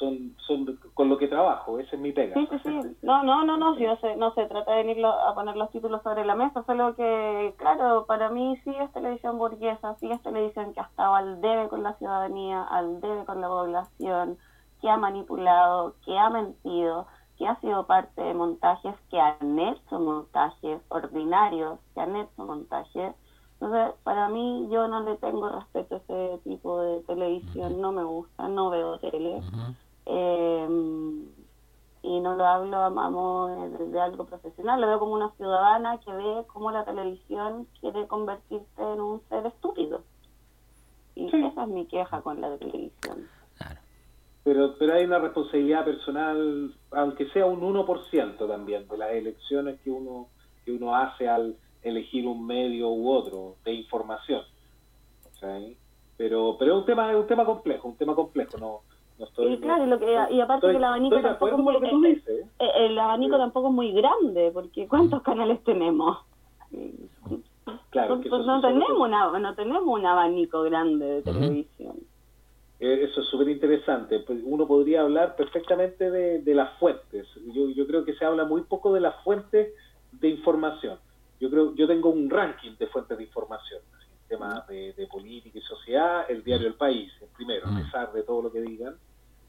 son son con lo que trabajo, esa es mi pega. Sí, sí, sí. No, no, no, no, si no se, no se trata de venir a poner los títulos sobre la mesa, solo que, claro, para mí sí es televisión burguesa, sí es televisión que ha estado al debe con la ciudadanía, al debe con la población, que ha manipulado, que ha mentido, que ha sido parte de montajes, que han hecho montajes ordinarios, que han hecho montajes. Entonces, para mí, yo no le tengo respeto a ese tipo de televisión, no me gusta, no veo tele. Eh, y no lo hablo a, modo de, algo profesional, lo veo como una ciudadana que ve cómo la televisión quiere convertirse en un ser estúpido. Y Sí. esa es mi queja con la televisión. Claro. Pero, pero hay una responsabilidad personal, aunque sea un 1% también, de las elecciones que uno, que uno hace al elegir un medio u otro de información. Pero, pero es un tema, es un tema complejo, un tema complejo, no, no estoy... Y claro, y, lo que, y aparte estoy- que el abanico tampoco es muy, con lo que tú eh, dices. eh, el abanico tampoco es muy grande, porque ¿cuántos canales tenemos? Claro, no, que eso no tenemos otros- una, no tenemos un abanico grande de televisión. Eh, Eso es súper interesante. Pues Uno podría hablar perfectamente de, de las fuentes. Yo, yo creo que se habla muy poco de las fuentes de información. Yo creo, yo tengo un ranking de fuentes de información. temas de, de política y sociedad, el diario El País, el primero, a pesar de todo lo que digan.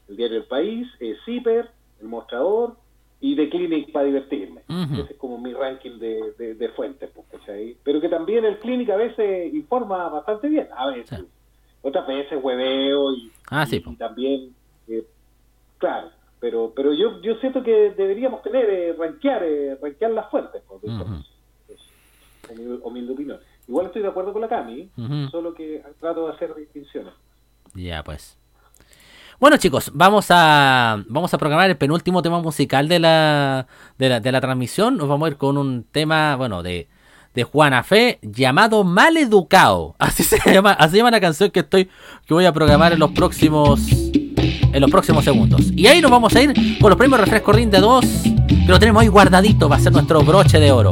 El diario El País, eh, CIPER, El Mostrador y The Clinic para divertirme. Ese es como mi ranking de, de- de fuentes. pues, ¿cachai? Pero que también el Clinic a veces informa bastante bien. A veces. Sí. Otras veces hueveo y, Ah, sí, y- po. y también, eh, claro, pero pero yo yo siento que deberíamos tener, eh, rankear, eh, rankear las fuentes, por Ujú. humilde, humilde opinión. Igual estoy de acuerdo con la Cami, solo que trato de hacer distinciones. Ya, pues. Bueno, chicos, vamos a vamos a programar el penúltimo tema musical de la, de la, de la transmisión. Nos vamos a ir con un tema, bueno, de, de Juana Fe llamado Maleducado. Así se llama, así se llama la canción que estoy que voy a programar en los próximos en los próximos segundos. Y ahí nos vamos a ir con los premios refresco Rin de 2, que lo tenemos ahí guardadito va a ser nuestro broche de oro.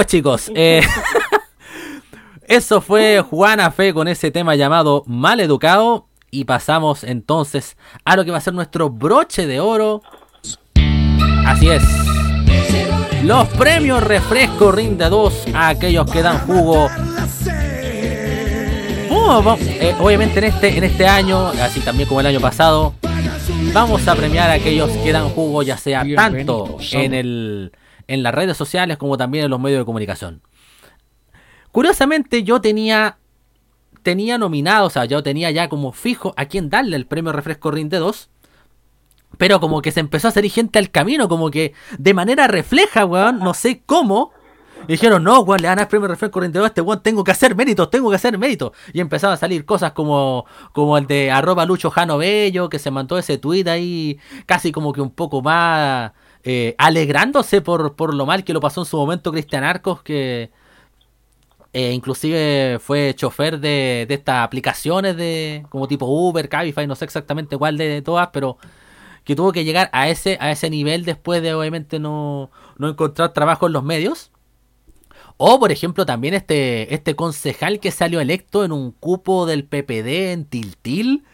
Pues chicos, eh, eso fue Juana Fe con ese tema llamado Mal Educado. Y pasamos entonces a lo que va a ser nuestro broche de oro. Así es. Los premios refresco rinde 2 a aquellos que dan jugo. Oh, eh, obviamente en este, en este año, así también como el año pasado, vamos a premiar a aquellos que dan jugo, ya sea tanto en, el, en las redes sociales como también en los medios de comunicación. Curiosamente, yo tenía tenía nominado, o sea, yo tenía ya como fijo a quién darle el premio Refresco Rinde 2. Pero como que se empezó a salir gente al camino, como que de manera refleja, weón, no sé cómo. Y dijeron, no, weón, le dar el premio Refresco Rinde 2 a este weón, tengo que hacer méritos, tengo que hacer méritos. Y empezaban a salir cosas como, como el de arroba Lucho Jano Bello, que se mandó ese tweet ahí, casi como que un poco más eh, alegrándose por, por lo mal que lo pasó en su momento Cristian Arcos, que, eh, inclusive fue chofer de, estas aplicaciones de como tipo Uber, Cabify, no sé exactamente cuál de todas, pero que tuvo que llegar a ese a ese nivel después de obviamente no, no encontrar trabajo en los medios. O por ejemplo también este este concejal que salió electo en un cupo del PPD en Tiltil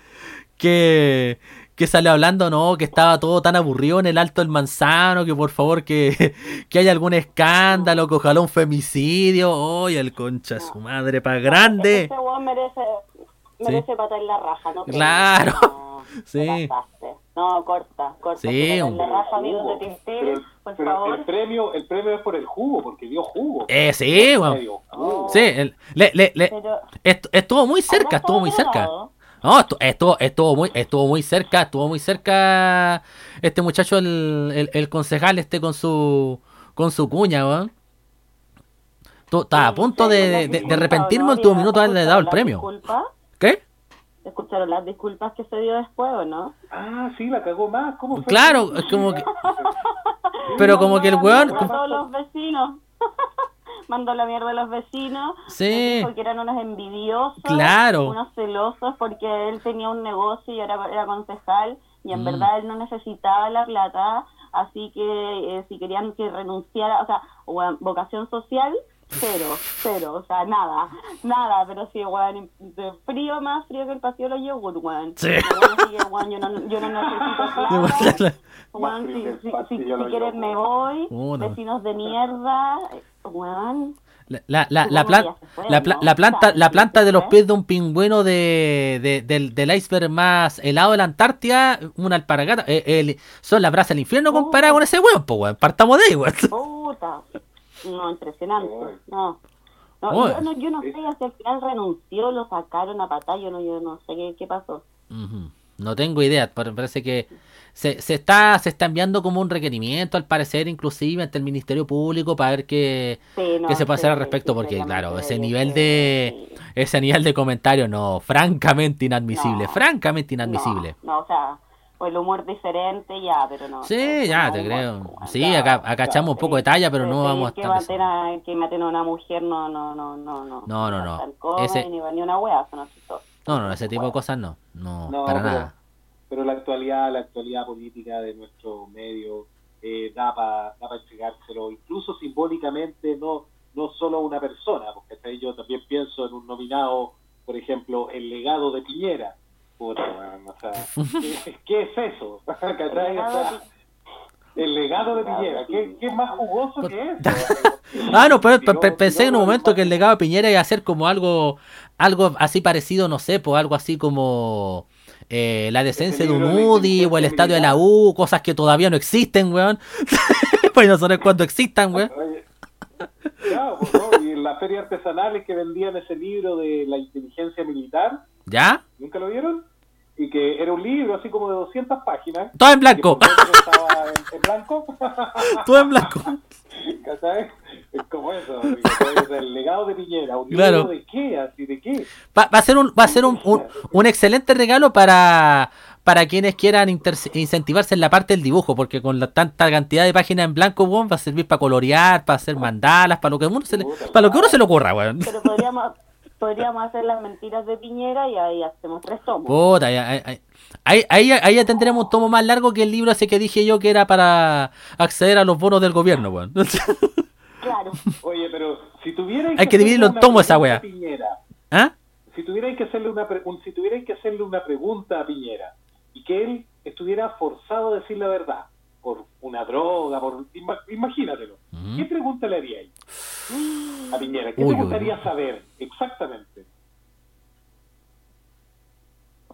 que que salió hablando, no, que estaba todo tan aburrido en el Alto del Manzano, que por favor que, que haya algún escándalo, que ojalá un femicidio. Oye, el concha de su madre, pa' grande. Ese weón merece, merece patar la raja, ¿no? Claro. No, Sí. No, corta, corta. Sí, la raja, amigos de Tintín, Pero, por pero favor. el premio, el premio es por el jugo, porque dio jugo. Eh, sí, weón. Sí, el- le- le- le- Pero, est- estuvo muy cerca, estuvo muy cerca. No, estu- estuvo, estuvo muy, estuvo muy cerca, estuvo muy cerca este muchacho, el, el, el concejal este con su con su cuña, weón. A punto de, de, de- de arrepentirme en tu minuto de haberle dado el premio. Disculpas? ¿Qué? ¿Escucharon las disculpas que se dio después o no? Ah, sí, la cagó más. ¿Cómo fue? Claro, es como que... Pero como que el weón... Los vecinos. Mandó la mierda a los vecinos. Sí. Dijo que eran unos envidiosos. Claro. Unos celosos porque él tenía un negocio y ahora era concejal. Y en Mm. verdad él no necesitaba la plata. Así que eh, si querían que renunciara, o sea, vocación social, cero, cero, o sea, nada, nada, pero sí, weón, de frío más frío que el pasillo de los yogur, weón. Sí. Así que, yo no, yo no necesito plata. Weón, si, quieres me voy, vecinos de mierda, weón. La, la, la, la, plan- la, pla- ¿no? la planta, la planta de los pies de un pingüino de, de- del, del iceberg más helado de la Antártida, una alpargata, eh, el- son las brasas del infierno comparada con ese weón, pues weón. Partamos de ahí, weón. Puta. No, impresionante. No. Yo, no, yo no sé si al final renunció, lo sacaron a patada, yo no, yo no sé qué, qué pasó. No tengo idea, pero parece que se, se está se está enviando como un requerimiento, al parecer, inclusive ante el Ministerio Público para ver qué, Sí, no, qué se puede hacer sí, al respecto, sí, porque claro, ese nivel de ese nivel de comentario no, francamente inadmisible, No. francamente inadmisible. No, no, o sea, o el humor diferente ya, pero no. Sí, ya, te humor, creo. Sí, acá, acá echamos un poco de talla, pero no vamos a que estar... maten a, que maten a una mujer no, no, no, no, no. No, no, no. Ese- Ni, ni una wea, son chistosos. No, no, ese tipo de cosas no, no, No, para pero- nada. Pero la actualidad, la actualidad política de nuestro medio eh, da para da pa entregárselo, incluso simbólicamente, no no solo a una persona, porque hasta ahí yo también pienso en un nominado, por ejemplo, el legado de Piñera. Puta, weón, o sea, ¿qué, qué es eso? El legado de Piñera, ¿qué, qué más jugoso que eso? Ah, no, pero pensé no, en un momento no- que el legado de Piñera iba a ser como algo, algo así parecido, no sé, pues algo así como eh, la decencia de un UDI o el estadio de la. U, cosas que todavía no existen, weón. pues no sabes cuándo existan, weón. Claro, pues, ¿no? y en las ferias artesanales que vendían ese libro de la inteligencia militar, ¿Ya? ¿nunca lo vieron? Y que era un libro así como de 200 páginas. Todo en blanco, estaba en, en blanco. todo en blanco. ¿Cachai? Es como eso. el legado de Piñera. ¿Un Claro. libro de qué? ¿Así de qué? Va, va a ser un, va a ser un, un, un excelente regalo para, para quienes quieran incentivarse en la parte del dibujo, porque con la tanta cantidad de páginas en blanco, weón, va a servir para colorear, para hacer mandalas, para lo que uno se le, para lo que uno se le ocurra, weón. Pero podríamos, podríamos hacer las mentiras de Piñera y ahí hacemos tres tomos. Puta, ahí, ahí- ahí, ahí, ahí ya tendremos un tomo más largo que el libro ese que dije yo que era para acceder a los bonos del gobierno, weón. Claro. Oye, pero si tuvierais Hay que dividirlo en hacerle tomo una esa pregunta wea. a Piñera, ¿Ah? si tuvierais que hacerle una pre- un- si tuvierais que hacerle una pregunta a Piñera y que él estuviera forzado a decir la verdad por una droga, por ima- imagínatelo. ¿Qué pregunta le haríais a Piñera? ¿Qué Uy, te gustaría uy. saber exactamente?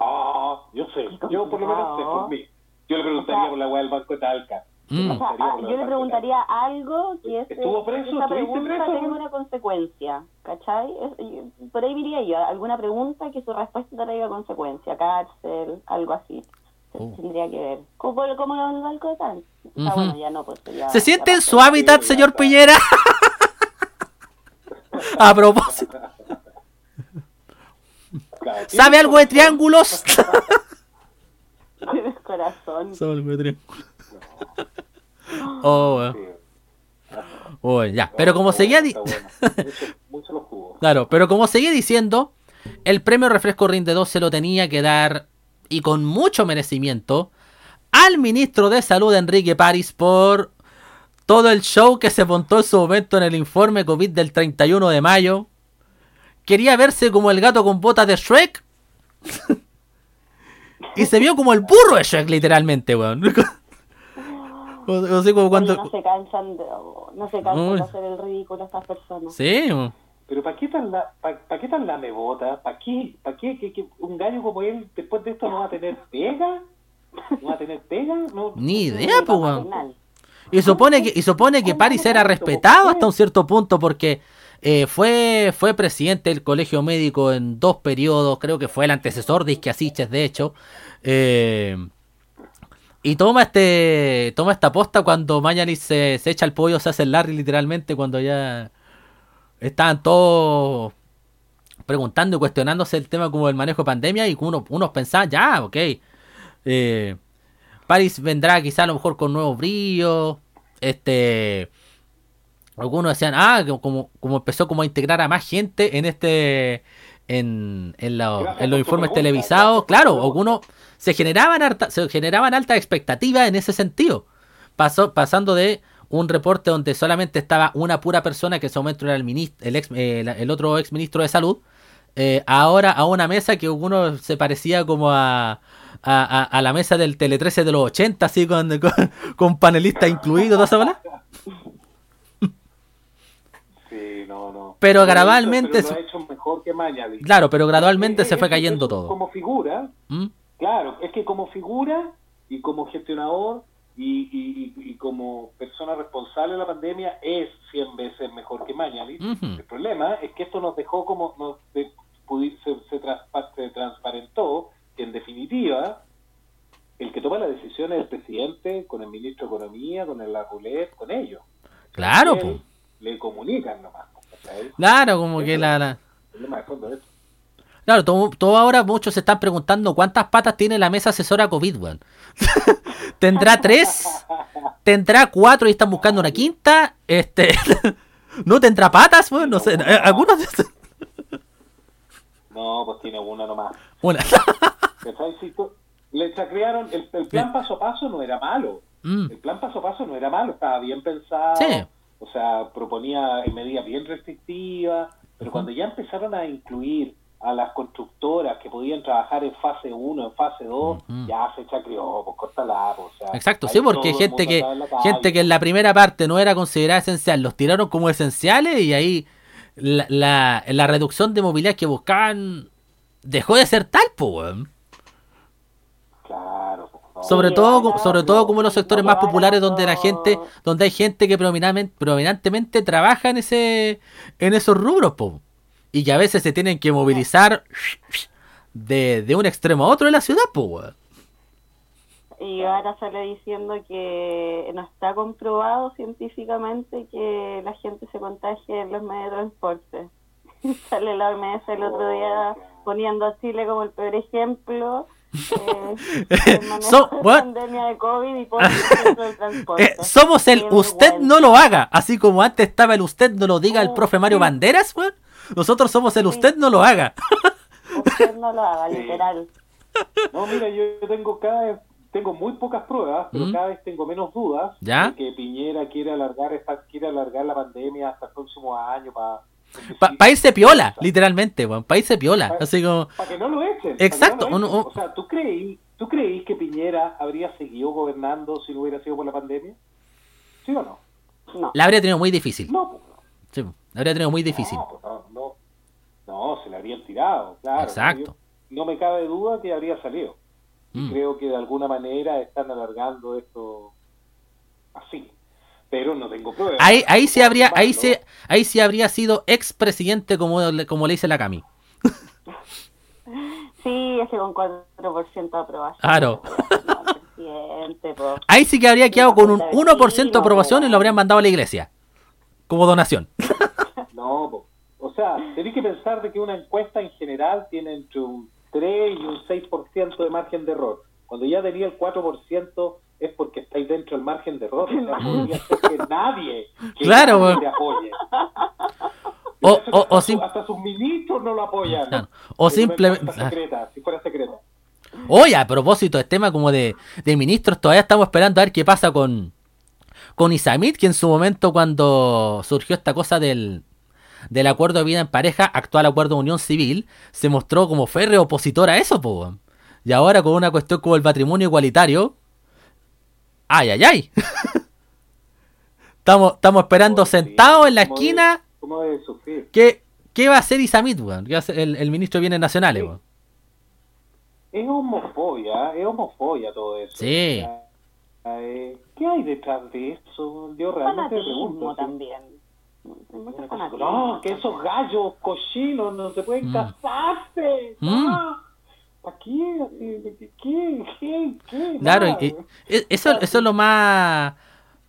Ah, yo sé, yo por lo menos sé por mí. Yo le preguntaría O sea- por la weá del Banco de Talca. Mm. O sea, ah, yo le preguntaría algo que ese- ¿Estuvo preso? esa ¿Estuviste pregunta preso, tenga una consecuencia, ¿cachai? Es- por ahí diría yo, alguna pregunta que su respuesta traiga consecuencia, cárcel, algo así. Oh. Tendría que ver. Como, como lo del banco de tal. O sea, Ujú. bueno, ya no, pues ya- ¿Se siente ya en su hábitat, Sí, señor. Piñera? A propósito, ¿sabe algo de triángulos? Tienes corazón. ¿Sabe algo de triángulos? Oh. Sí. Oh, ya. Pero como seguía... bueno. Mucho, mucho. Claro, pero como seguía diciendo, el premio Refresco Rinde 2 se lo tenía que dar, y con mucho merecimiento, al ministro de Salud, Enrique París, por todo el show que se montó en su momento en el informe COVID del 31 de mayo. Quería verse como el gato con botas de Shrek. y se vio como el burro de Shrek, literalmente, weón. O- o sea, como Oye, cuando... no se cansan de, no se cansan de hacer el ridículo estas personas. Sí. Pero ¿para qué tan la, pa, pa qué tan lamebota? ¿Para qué? ¿Para qué que, que un gallo como él después de esto no va a tener pega? ¿No va a tener pega? No, ni idea, pues, weón. paternal. Y supone que, y supone que París era respetado hasta un cierto punto porque eh, fue, fue presidente del colegio médico en dos periodos, creo que fue el antecesor de Isquiasiches, de hecho. eh, y toma este toma esta posta cuando Mañalich se, se echa el pollo, se hace el Larry literalmente cuando ya estaban todos preguntando y cuestionándose el tema como el manejo de pandemia y uno, unos pensaban, ya, ok. Eh, Paris vendrá quizá a lo mejor con nuevos brillos. Este. Algunos decían, ah, como, como empezó como a integrar a más gente en este. En, en, la- Gracias en los informes televisados. Claro, algunos se generaban harta- se generaban altas expectativas en ese sentido. Pasó, pasando de un reporte donde solamente estaba una pura persona, que en ese momento era el, minis- el, ex- eh, el otro ex ministro de salud, eh, ahora a una mesa que uno se parecía como a, a, a- a la mesa del Tele 13 de los 80, así con, con, con panelistas incluidos, toda esa bola. Sí, no, no. Pero gradualmente hecho- su- pero lo ha hecho mejor que Mañalich. Claro, pero gradualmente Es- se fue cayendo todo. Como figura, ¿Mm? claro, es que como figura y como gestionador y, y- y- como persona responsable de la pandemia es 100 veces mejor que Mañalich. El problema es que esto nos dejó como, nos de- se, se se transparentó que en definitiva el que toma la decisión es el presidente con el ministro de Economía, con el Arrulet, con ellos. Claro, po. Le comunican nomás. Claro, como que la... la- El de fondo. Claro, todo, todo ahora muchos se están preguntando cuántas patas tiene la mesa asesora COVID, weón. ¿Tendrá tres? ¿Tendrá cuatro y están buscando una quinta? Este... ¿No tendrá patas, weón? No sé. eh, Algunos... No, pues tiene una nomás. Una. Le chacrearon, el, el plan paso a paso no era malo. Mm. El plan paso a paso no era malo, estaba bien pensado. Sí. O sea, proponía medidas bien restrictivas, pero cuando ya empezaron a incluir a las constructoras que podían trabajar en fase 1, en fase 2, Ujú. ya se chacreó, pues cortala, pues, o sea, Exacto, sí, porque gente que, gente que en la primera parte no era considerada esencial, los tiraron como esenciales y ahí la, la, la reducción de movilidad que buscaban dejó de ser tal, pues. Sobre todo, sobre todo como los sectores más populares donde la gente, donde hay gente que predominantemente, predominantemente trabaja en ese, en esos rubros, po. Y que a veces se tienen que movilizar de, de un extremo a otro de la ciudad, po. Y ahora sale diciendo que no está comprobado científicamente que la gente se contagie en los medios de transporte. sale la OMS el otro día poniendo a Chile como el peor ejemplo. Eh, So- de COVID y por el transporte. Eh, somos el usted no lo haga, así como antes estaba el usted no lo diga el Oh, profe Mario. Banderas, weón. Nosotros somos el usted no lo haga. Usted no lo haga, literal. No, mira, yo tengo cada vez, tengo muy pocas pruebas, pero ¿Mm? cada vez tengo menos dudas ¿Ya? de que Piñera quiere alargar esta, quiere alargar la pandemia hasta el próximo año para Para irse piola, literalmente, weón. Para irse piola. Así como. para que no lo echen. Exacto, no lo echen. O sea, ¿tú creí, ¿tú creí que Piñera habría seguido gobernando si no hubiera sido por la pandemia? ¿Sí o no? No. La habría tenido muy difícil. No, pues, Sí, la habría tenido muy difícil. No, pues, no, no, No, se le habrían tirado, claro. Exacto. No me cabe duda que habría salido. Mm. Creo que de alguna manera están alargando esto así. Pero no tengo pruebas. Ahí, ahí sí habría, ahí sí, ahí sí habría sido expresidente como, le- como le dice la Cami. Sí, ese con 4% de aprobación. Claro. No. Ahí sí que habría quedado con un 1% de aprobación y lo habrían mandado a la iglesia. Como donación. No, o sea, tenéis que pensar de que una encuesta en general tiene entre un 3 y un 6% de margen de error. Cuando ya tenía el 4% es porque estáis dentro del margen de error. O sea, podría ser que nadie, que Claro, nadie po. te apoye. O, hasta, o su- sim- hasta sus ministros no lo apoyan. Claro. O simplemente- encuesta secreta, si fuera secreta. Oye, a propósito del tema como de, de ministros, todavía estamos esperando a ver qué pasa con, con Isamit, que en su momento cuando surgió esta cosa del, del acuerdo de vida en pareja, actual acuerdo de unión civil, se mostró como férreo opositor a eso, po. Y ahora con una cuestión como el matrimonio igualitario, ay, ay, ay. estamos, estamos esperando sentados en la ¿cómo de- esquina ¿Cómo debe sufrir? ¿Qué, qué va a hacer Isamit, weón? ¿Qué va a hacer el, el ministro de Bienes Nacionales, Sí. weón? Es homofobia, es homofobia todo eso. Sí. Eh, ¿Qué hay detrás de eso? Yo realmente pregunto. también. No, que esos gallos cochinos no se pueden Mm. casarse. Mm. No. ¿Para qué? Así, ¿Qué? ¿Qué? ¿Qué? ¿Qué? Claro, Nada. y- y- eso, eso es lo más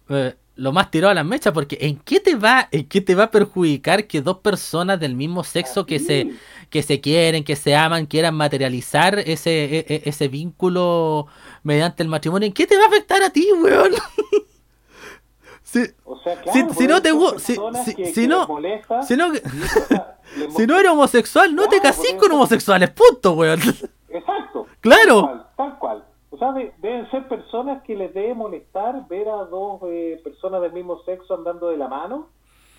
eh, lo más tirado a las mechas, porque ¿en qué te va, en qué te va a perjudicar que dos personas del mismo sexo que se, que se quieren, que se aman, quieran materializar ese, e- e- ese vínculo mediante el matrimonio? ¿En qué te va a afectar a ti, weón? si, O sea, claro, si- no te si- si- que- si que no- molesta, si no, o sea, si no eres homosexual, no te casís con homosexuales, punto, weón. Exacto. Claro. Tal cual, tal cual. O sea, de- deben ser personas que les debe molestar ver a dos eh, personas del mismo sexo andando de la mano,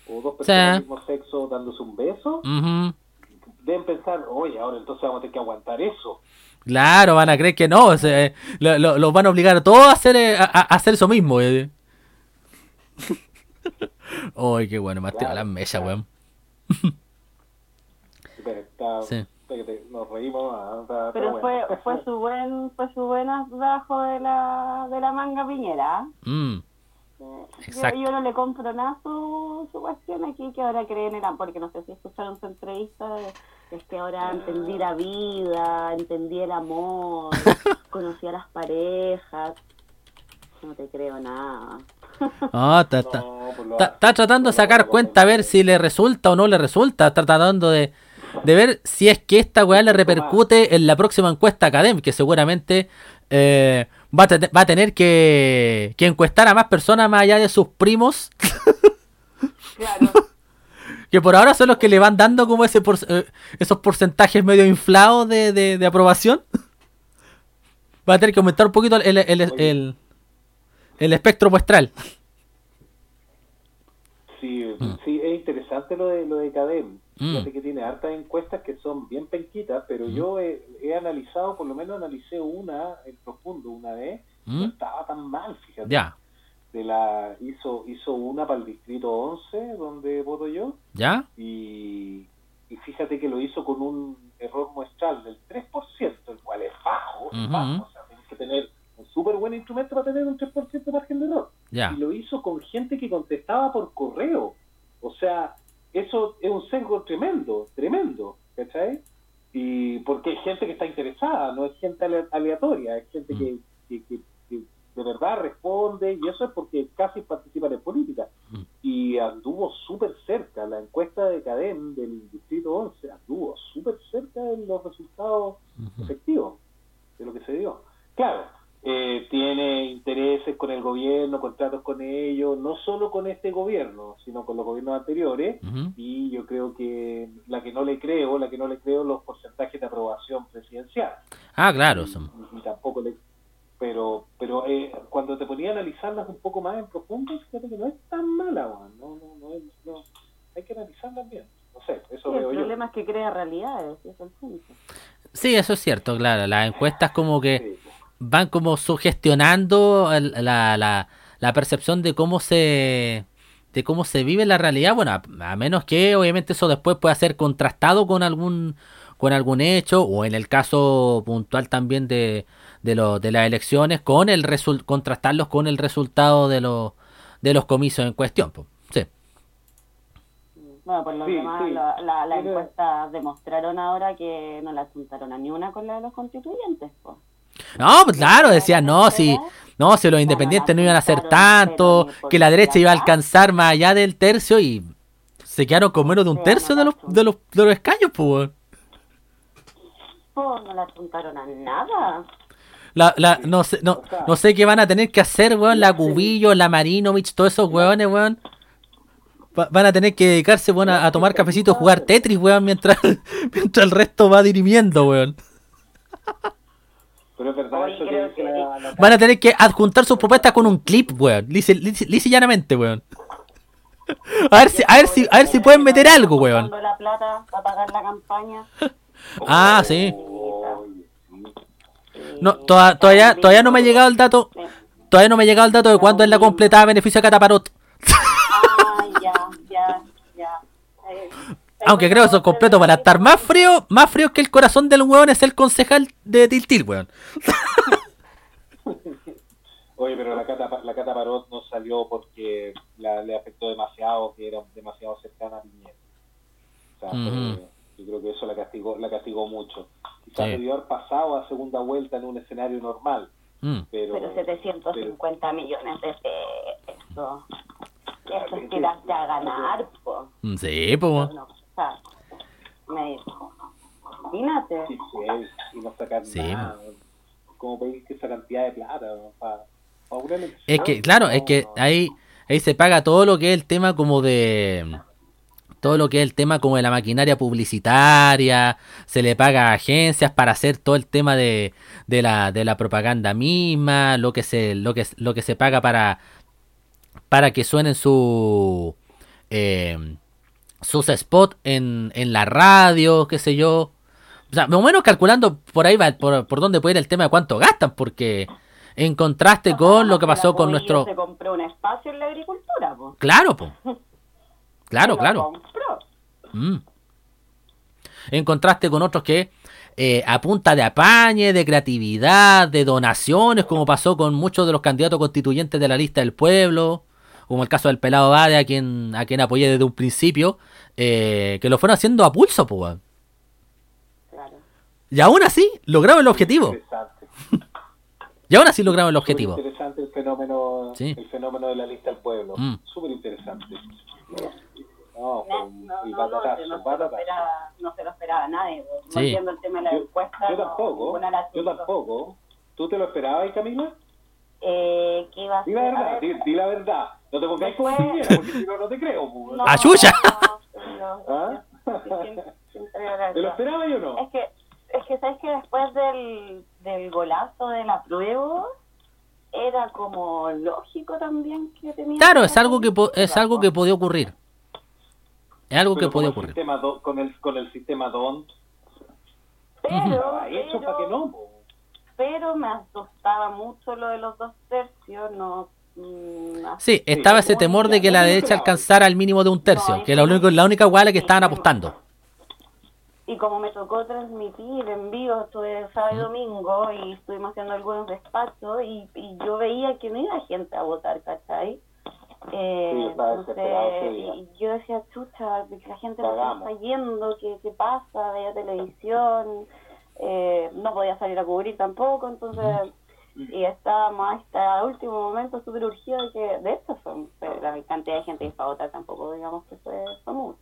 o dos personas Sí. del mismo sexo dándose un beso. Deben pensar, oye, ahora entonces vamos a tener que aguantar eso. Claro, van a creer que no, o sea, eh, lo- lo- los van a obligar a todos a hacer, eh, a, a hacer eso mismo. eh. Uy, qué bueno, tirado Claro, las mechas, claro. weón. Espera, está- Sí. Nos reímos. ah, está- está Pero bueno. fue, fue su buen, fue su buen bajo de la, de la manga piñera. Mm, Eh, Yo, Exacto. yo no le compro nada su, su cuestión aquí que ahora creen en el porque no sé si escucharon su entrevista es que ahora entendí la vida, entendí el amor, conocí a las parejas. No te creo nada. No, está, está- pues lo- está- está tratando de sacar cuenta a ver si le resulta o no le resulta. Está tratando de, de ver si es que esta weá le repercute en la próxima encuesta académica, que seguramente eh, va, a te- va a tener que, que encuestar a más personas más allá de sus primos. Claro. Que por ahora son los que le van dando como ese por- eh, esos porcentajes medio inflados de, de- de aprobación. Va a tener que aumentar un poquito el, el, el, el- el espectro muestral. Sí, Mm. sí, es interesante lo de lo de Cadem. Mm. Fíjate que tiene hartas encuestas que son bien penquitas, pero Mm. yo he, he analizado, por lo menos analicé una en profundo una vez, Mm. no estaba tan mal, fíjate. Ya, De la hizo hizo una para el distrito 11 donde voto yo ya, y, y fíjate que lo hizo con un error muestral del 3%, el cual es bajo, es bajo, o sea, tienes que tener un súper buen instrumento para tener un 3% de margen de error ya. y lo hizo con gente que contestaba por correo. O sea, eso es un sesgo tremendo, tremendo, ¿cachai? Y porque hay gente que está interesada, no es gente ale- aleatoria, es gente que, que, que- que de verdad responde y eso es porque casi participan en política. Mm. Y anduvo súper cerca, la encuesta de Cadem del Distrito 11 anduvo súper cerca de los resultados efectivos de lo que se dio. Claro, eh, tiene intereses con el gobierno, contratos con ellos, no solo con este gobierno, sino con los gobiernos anteriores. Y yo creo que la que no le creo, la que no le creo, los porcentajes de aprobación presidencial. Ah, claro. Son- y, tampoco le, pero cuando te ponía a analizarlas un poco más en profundo, fíjate que no es tan mala. No, no, no, es- no. Hay que analizarlas bien. No sé, eso Sí, el veo yo. problema es que crea realidades, es el punto. Sí, eso es cierto, claro. Las encuestas como que Sí. Van como sugestionando el- la, la, la percepción de cómo se de cómo se vive la realidad, bueno, a, a menos que obviamente eso después pueda ser contrastado con algún con algún hecho o en el caso puntual también de de, lo- de las elecciones con el resul- contrastarlos con el resultado de los de los comicios en cuestión, po. sí. Bueno, por lo Sí, demás, sí. la, la, las encuestas demostraron ahora que no la juntaron a ni una con la de los constituyentes, pues. No, pues claro, decían, no, si, no, si los independientes no iban a hacer tanto, que la derecha iba a alcanzar más allá del tercio y se quedaron con menos de un tercio de los, de los, de los escaños, pues. weón. No la juntaron a nada. La, la, no, sé, no, no sé qué van a tener que hacer, weón, la Cubillo, la Marinovich, todos esos weones, weón. Va- van a tener que dedicarse, weón, a, a tomar cafecito, a jugar Tetris, weón, mientras, mientras el resto va dirimiendo, weón. Pero es verdad Oye, eso que creo que- la, la- Van a tener que adjuntar sus propuestas con un clip, weón. Lisa- lisa y llanamente, weón. A ver si, a ver si, a ver si pueden meter algo, weón. Dando la plata para pagar la campaña. Ah, sí. No, toda- todavía, todavía no me ha llegado el dato. Todavía no me ha llegado el dato de cuándo es la completada a beneficio de Cataparot. Ah, ya, ya, ya. Eh, Aunque creo que eso es completo para estar más frío, más frío que el corazón del weón es el concejal de Tiltil, weón. Oye, pero la Cata, la Cata Parot no salió porque la, le afectó demasiado, que era demasiado cercana a Piñera. O sea, Ujú. yo creo que eso la castigó, la castigó mucho. Quizás Sí. debió haber pasado a segunda vuelta en un escenario normal, Mm. pero... Pero 750 millones de pesos. Eso es tirarte a ganar. Mm, Sí, pues. No, me Imagínate. Sí, pues, y no sacar Sí, nada. ¿Cómo pedir que esa cantidad de plata para una elección? Es que, claro, es que ahí, ahí se paga todo lo que es el tema como de... Todo lo que es el tema como de la maquinaria publicitaria, se le paga a agencias para hacer todo el tema de, de, la, de la propaganda misma, lo que se, lo que, lo que se paga para, para que suenen su, eh, sus spots en, en la radio, qué sé yo. O sea, más o menos calculando por ahí va, por, por dónde puede ir el tema de cuánto gastan, porque en contraste con lo que pasó con nuestro... se compró un espacio en la agricultura, pues. Claro, po. Claro, claro. Mm. En contraste con otros que eh, a punta de apañe, de creatividad, de donaciones, como pasó con muchos de los candidatos constituyentes de la lista del pueblo, como el caso del pelado Bade, a quien, a quien apoyé desde un principio, eh, que lo fueron haciendo a pulso, weón. Claro. Y aún así, lograron el objetivo. Interesante. Y aún así lograron el objetivo. Súper interesante el fenómeno, Sí. el fenómeno de la lista del pueblo. Mm. Súper interesante. No, fue No, un, no, el no, batatazo, no, se lo batatazo. esperaba, no se lo esperaba nadie. pues. Sí. Volviendo al tema de la Yo, encuesta. yo no, tampoco, la yo tampoco. ¿Tú te lo esperabas, Camila? Eh, ¿Qué iba a Di ser? la A verdad, ver, di, di la verdad. No te pongáis como porque si no, no te creo. pues. no, no, ¿Ah? la ¿Te lo verdad. esperabas o no? Es que, es que sabes que después del, del golazo del apruebo era como lógico también que tenía Claro, que es algo que po- es algo que podía ocurrir. Es algo que podía ocurrir. sistema do- con, el, con el sistema DON, pero, estaba hecho para que pero, no. pero me asustaba mucho lo de los dos tercios, no... mm, Sí, estaba ese temor de que la derecha alcanzara el mínimo de un tercio, que es la única, la única hueá a la que estaban apostando. Y como me tocó transmitir en vivo, estuve sábado y domingo y estuvimos haciendo algunos despachos y, y yo veía que no iba gente a votar, ¿cachai? Eh, Sí, entonces, y yo decía, chucha, que la gente no está yendo, ¿qué, qué pasa? Veía televisión, eh, no podía salir a cubrir tampoco, entonces... Y estábamos hasta el último momento súper urgido de que, de hecho, fue, fue la cantidad de gente que fue a votar tampoco, digamos que fue, fue mucho.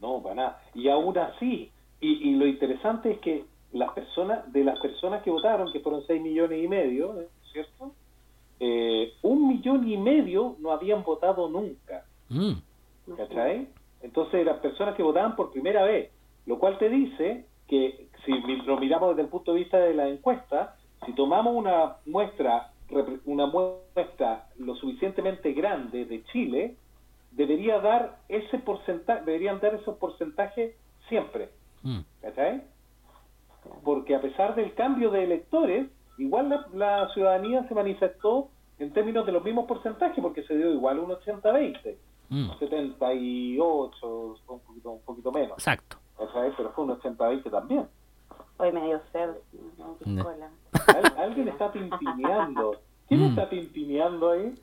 No, para nada. Y aún así, y, y lo interesante es que las personas, de las personas que votaron, que fueron 6 millones y medio, ¿eh? ¿cierto? Eh, un millón y medio no habían votado nunca, Mm. ¿cachai? Entonces las personas que votaban por primera vez, lo cual te dice que si mi- lo miramos desde el punto de vista de la encuesta, si tomamos una muestra una muestra lo suficientemente grande de Chile, debería dar ese porcentaje, deberían dar esos porcentajes siempre. Mm. ¿Cachai? Porque a pesar del cambio de electores, igual la, la ciudadanía se manifestó en términos de los mismos porcentajes, porque se dio igual un 80-20, Mm. 78, un poquito, un poquito menos, Exacto. ¿cachai? Pero fue un 80-20 también. Hoy me dio sed. Al- alguien está tintineando. ¿Quién Mm. está tintineando ahí?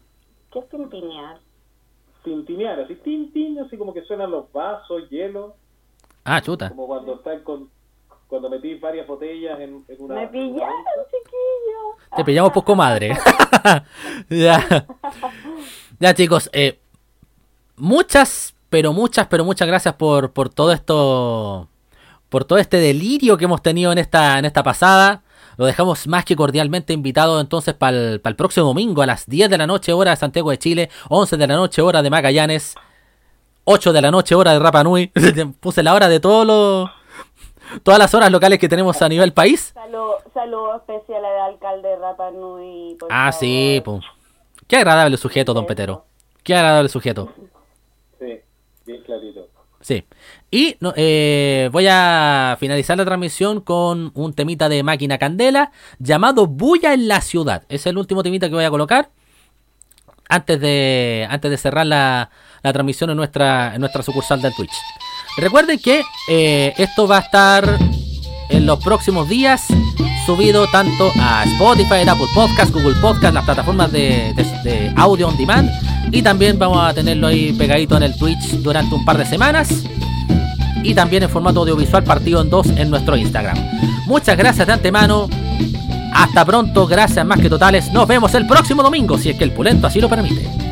¿Qué es tintinear? Tintinear, así tin, así como que suenan los vasos, hielo, Ah, chuta. como cuando están con cuando metís varias botellas en, en una Me pillaron, chiquillo. Te pillamos poco madre. ya. Ya, chicos. eh, muchas, pero muchas, pero muchas gracias por, por todo esto. Por todo este delirio que hemos tenido en esta, en esta pasada. Lo dejamos más que cordialmente invitado entonces para el, próximo domingo a las 10 de la noche hora de Santiago de Chile, 11 de la noche hora de Magallanes, 8 de la noche hora de Rapa Nui. Puse la hora de todos los todas las horas locales que tenemos a nivel país. Saludo, saludo especial al alcalde Rapa Nui. por Ah, sí, pues. Qué agradable sujeto, don Petero. Qué agradable sujeto. Sí, bien clarito. Sí. Y eh, voy a finalizar la transmisión con un temita de máquina candela llamado Bulla en la ciudad. Es el último temita que voy a colocar antes de, antes de cerrar la, la transmisión en nuestra, en nuestra sucursal del Twitch. Recuerden que eh, esto va a estar en los próximos días subido tanto a Spotify, Apple Podcast, Google Podcast, las plataformas de, de- de audio on demand. Y también vamos a tenerlo ahí pegadito en el Twitch durante un par de semanas. Y también en formato audiovisual partido en dos en nuestro Instagram. Muchas gracias de antemano. Hasta pronto, gracias más que totales. Nos vemos el próximo domingo, si es que el pulento así lo permite.